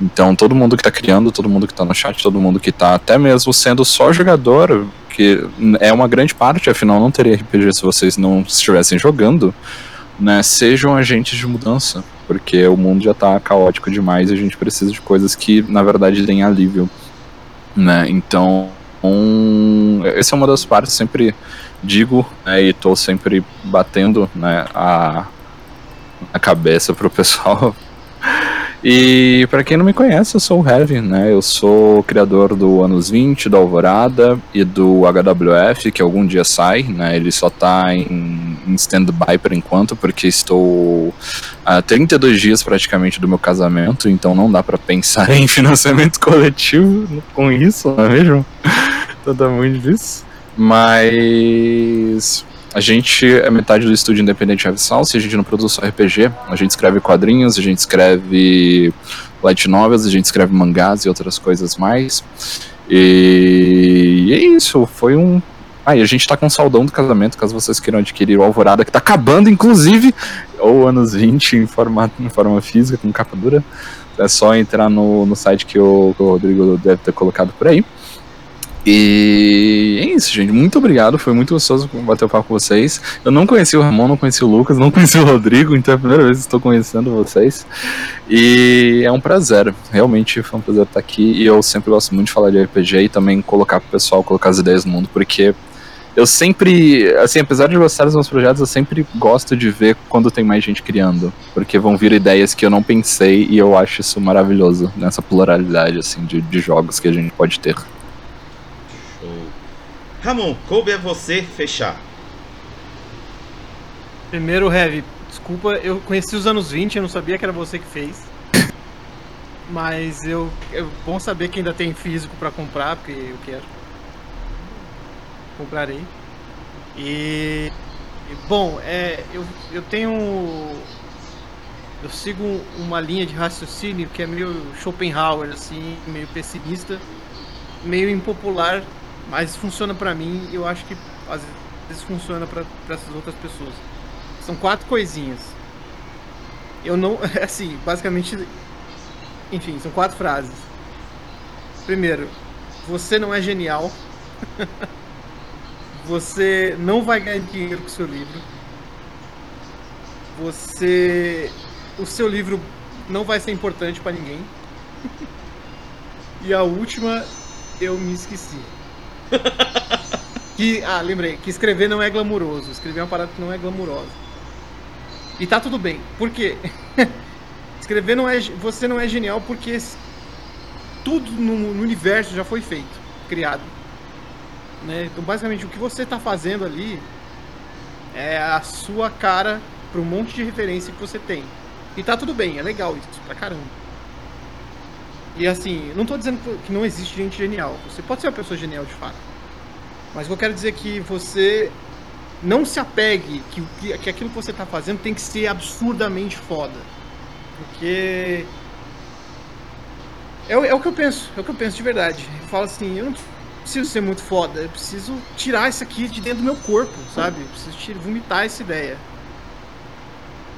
Então, todo mundo que está criando, todo mundo que está no chat, todo mundo que está até mesmo sendo só jogador, que é uma grande parte, afinal não teria RPG se vocês não estivessem jogando, né, sejam agentes de mudança, porque o mundo já está caótico demais e a gente precisa de coisas que, na verdade, deem alívio. Né? Então, essa é uma das partes sempre digo né, e estou sempre batendo né, a, a cabeça pro pessoal. E para quem não me conhece, eu sou o Heavy, né? Eu sou criador do Anos 20, do Alvorada e do HWF, que algum dia sai, né? Ele só está em, em stand-by por enquanto, porque estou há 32 dias praticamente do meu casamento, então não dá para pensar em financiamento coletivo com isso, não é mesmo? Totalmente disso. Mas a gente é metade do estúdio independente Heavy Salsa, a gente não produz só RPG, a gente escreve quadrinhos, a gente escreve light novels, a gente escreve mangás e outras coisas mais. E, e é isso, foi um. Ah, e a gente tá com saudão do casamento, caso vocês queiram adquirir o Alvorada, que tá acabando, inclusive, ou anos 20 em, formato, em forma física, com capa dura. É só entrar no, no site que o, que o Rodrigo deve ter colocado por aí. E é isso, gente. Muito obrigado. Foi muito gostoso bater o papo com vocês. Eu não conheci o Ramon, não conheci o Lucas, não conheci o Rodrigo, então é a primeira vez que estou conhecendo vocês. E é um prazer. Realmente foi um prazer estar aqui. E eu sempre gosto muito de falar de RPG e também colocar pro pessoal, colocar as ideias no mundo, porque eu sempre, assim, apesar de gostar dos meus projetos, eu sempre gosto de ver quando tem mais gente criando, porque vão vir ideias que eu não pensei e eu acho isso maravilhoso, nessa pluralidade, assim, de, de jogos que a gente pode ter. Ramon, coube a você fechar. Primeiro, Heavy, desculpa, eu conheci os anos 20, eu não sabia que era você que fez. Mas eu. É bom saber que ainda tem físico para comprar, porque eu quero. Comprarei. E. Bom, é, eu, eu tenho. Eu sigo uma linha de raciocínio que é meio Schopenhauer, assim, meio pessimista, meio impopular mas funciona para mim e eu acho que às vezes funciona para essas outras pessoas. São quatro coisinhas. Eu não. Assim, basicamente. Enfim, são quatro frases. Primeiro, você não é genial. você não vai ganhar dinheiro com o seu livro. Você. O seu livro não vai ser importante para ninguém. e a última, eu me esqueci. Que, ah, lembrei, que escrever não é glamuroso. Escrever é uma parada que não é glamurosa. E tá tudo bem. Por quê? escrever não é. Você não é genial porque tudo no, no universo já foi feito, criado. Né? Então, basicamente, o que você está fazendo ali é a sua cara para um monte de referência que você tem. E tá tudo bem, é legal isso, pra caramba. E assim, não estou dizendo que não existe gente genial. Você pode ser uma pessoa genial de fato. Mas eu quero dizer que você não se apegue que, que, que aquilo que você está fazendo tem que ser absurdamente foda. Porque. É, é, o que eu penso, é o que eu penso de verdade. Eu falo assim, eu não preciso ser muito foda, eu preciso tirar isso aqui de dentro do meu corpo, sabe? Eu preciso tirar, vomitar essa ideia.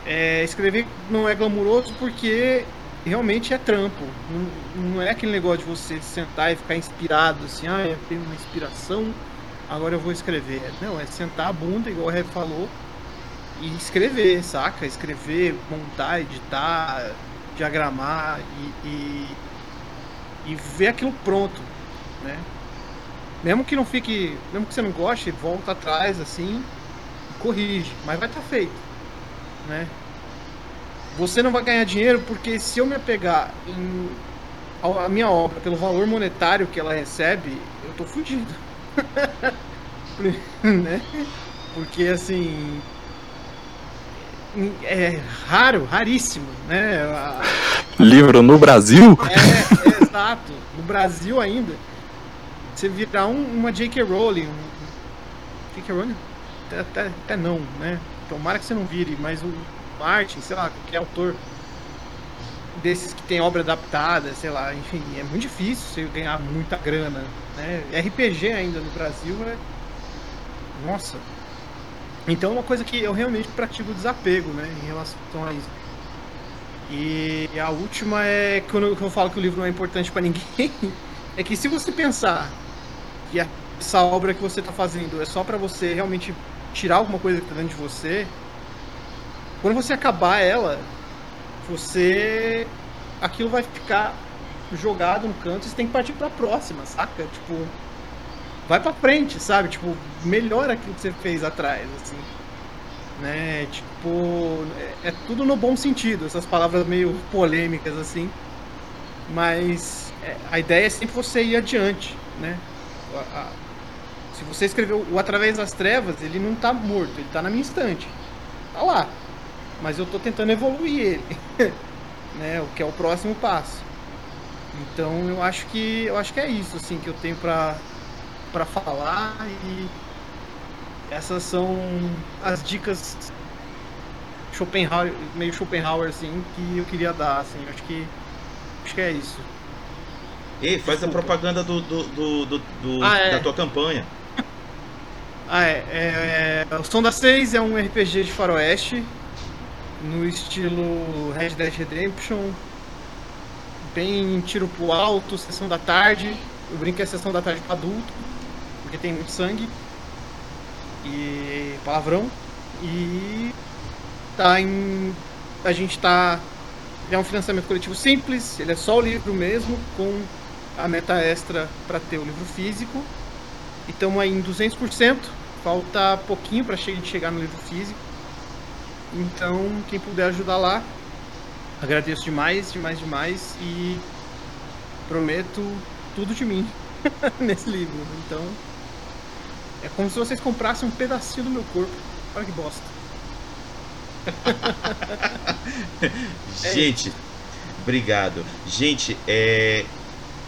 É, escrever não é glamuroso porque realmente é trampo. Não, não, é aquele negócio de você sentar e ficar inspirado, assim, ah, eu tenho uma inspiração, agora eu vou escrever. Não, é sentar a bunda, igual o Rap falou, e escrever, saca? Escrever, montar, editar, diagramar e, e, e ver aquilo pronto, né? Mesmo que não fique, mesmo que você não goste, volta atrás assim, corrige, mas vai estar tá feito, né? Você não vai ganhar dinheiro porque se eu me apegar em a minha obra pelo valor monetário que ela recebe, eu tô fudido. né? Porque assim é raro, raríssimo, né? Livro no Brasil? É, é exato. No Brasil ainda. Você virar um, uma J.K. Rowling. Um, J.K. Rowling? Até, até, até não, né? Tomara que você não vire, mas o Martin, sei lá, qualquer autor desses que tem obra adaptada, sei lá, enfim, é muito difícil você ganhar muita grana, né? RPG ainda no Brasil é. Nossa. Então é uma coisa que eu realmente pratico desapego, né, em relação a isso. E a última é quando eu falo que o livro não é importante para ninguém, é que se você pensar que essa obra que você está fazendo é só para você realmente tirar alguma coisa que está dentro de você, quando você acabar ela, você. aquilo vai ficar jogado no canto e você tem que partir pra próxima, saca? Tipo. Vai pra frente, sabe? Tipo, melhora aquilo que você fez atrás, assim. Né? Tipo. É, é tudo no bom sentido, essas palavras meio polêmicas, assim. Mas é, a ideia é sempre você ir adiante, né? A, a, se você escreveu o Através das Trevas, ele não tá morto, ele tá na minha estante. Tá lá mas eu estou tentando evoluir ele, né? O que é o próximo passo. Então eu acho que eu acho que é isso assim que eu tenho para para falar e essas são as dicas Schopenhauer, meio Schopenhauer assim que eu queria dar assim. Eu acho que acho que é isso. E faz Desculpa. a propaganda do, do, do, do ah, é. da tua campanha. Ah, é, é, é, O Som das Seis é um RPG de faroeste no estilo Red Dead Redemption, bem tiro pro alto, sessão da tarde. Eu brinco que é sessão da tarde para adulto, porque tem muito sangue e palavrão. E tá em. A gente tá. É um financiamento coletivo simples, ele é só o livro mesmo, com a meta extra para ter o livro físico. E estamos aí em 200%, falta pouquinho para chegar no livro físico. Então, quem puder ajudar lá, agradeço demais, demais, demais e prometo tudo de mim nesse livro. Então, é como se vocês comprassem um pedacinho do meu corpo. Olha que bosta. Gente, obrigado. Gente, é,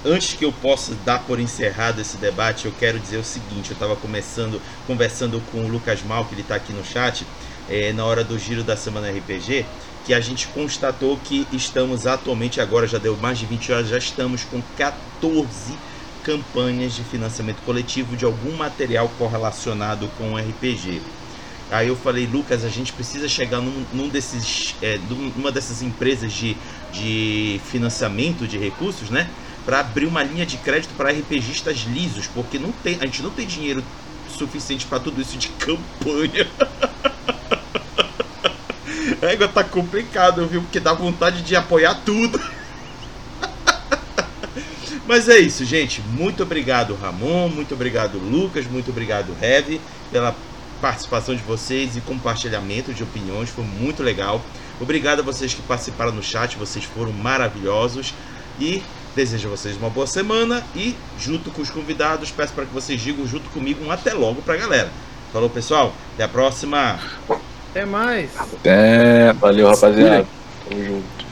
antes que eu possa dar por encerrado esse debate, eu quero dizer o seguinte: eu estava começando, conversando com o Lucas Mal, que ele está aqui no chat é, na hora do giro da semana RPG, que a gente constatou que estamos atualmente, agora já deu mais de 20 horas, já estamos com 14 campanhas de financiamento coletivo de algum material correlacionado com RPG. Aí eu falei, Lucas, a gente precisa chegar num, num desses, é, numa dessas empresas de, de financiamento de recursos, né? Para abrir uma linha de crédito para RPGistas lisos, porque não tem, a gente não tem dinheiro suficiente para tudo isso de campanha. Égua, tá complicado, viu? Porque dá vontade de apoiar tudo. Mas é isso, gente. Muito obrigado, Ramon. Muito obrigado, Lucas. Muito obrigado, Heavy, pela participação de vocês e compartilhamento de opiniões. Foi muito legal. Obrigado a vocês que participaram no chat. Vocês foram maravilhosos. E desejo a vocês uma boa semana. E, junto com os convidados, peço para que vocês digam junto comigo um até logo para a galera. Falou, pessoal. Até a próxima. Até mais. É, Valeu, rapaziada. Tamo junto.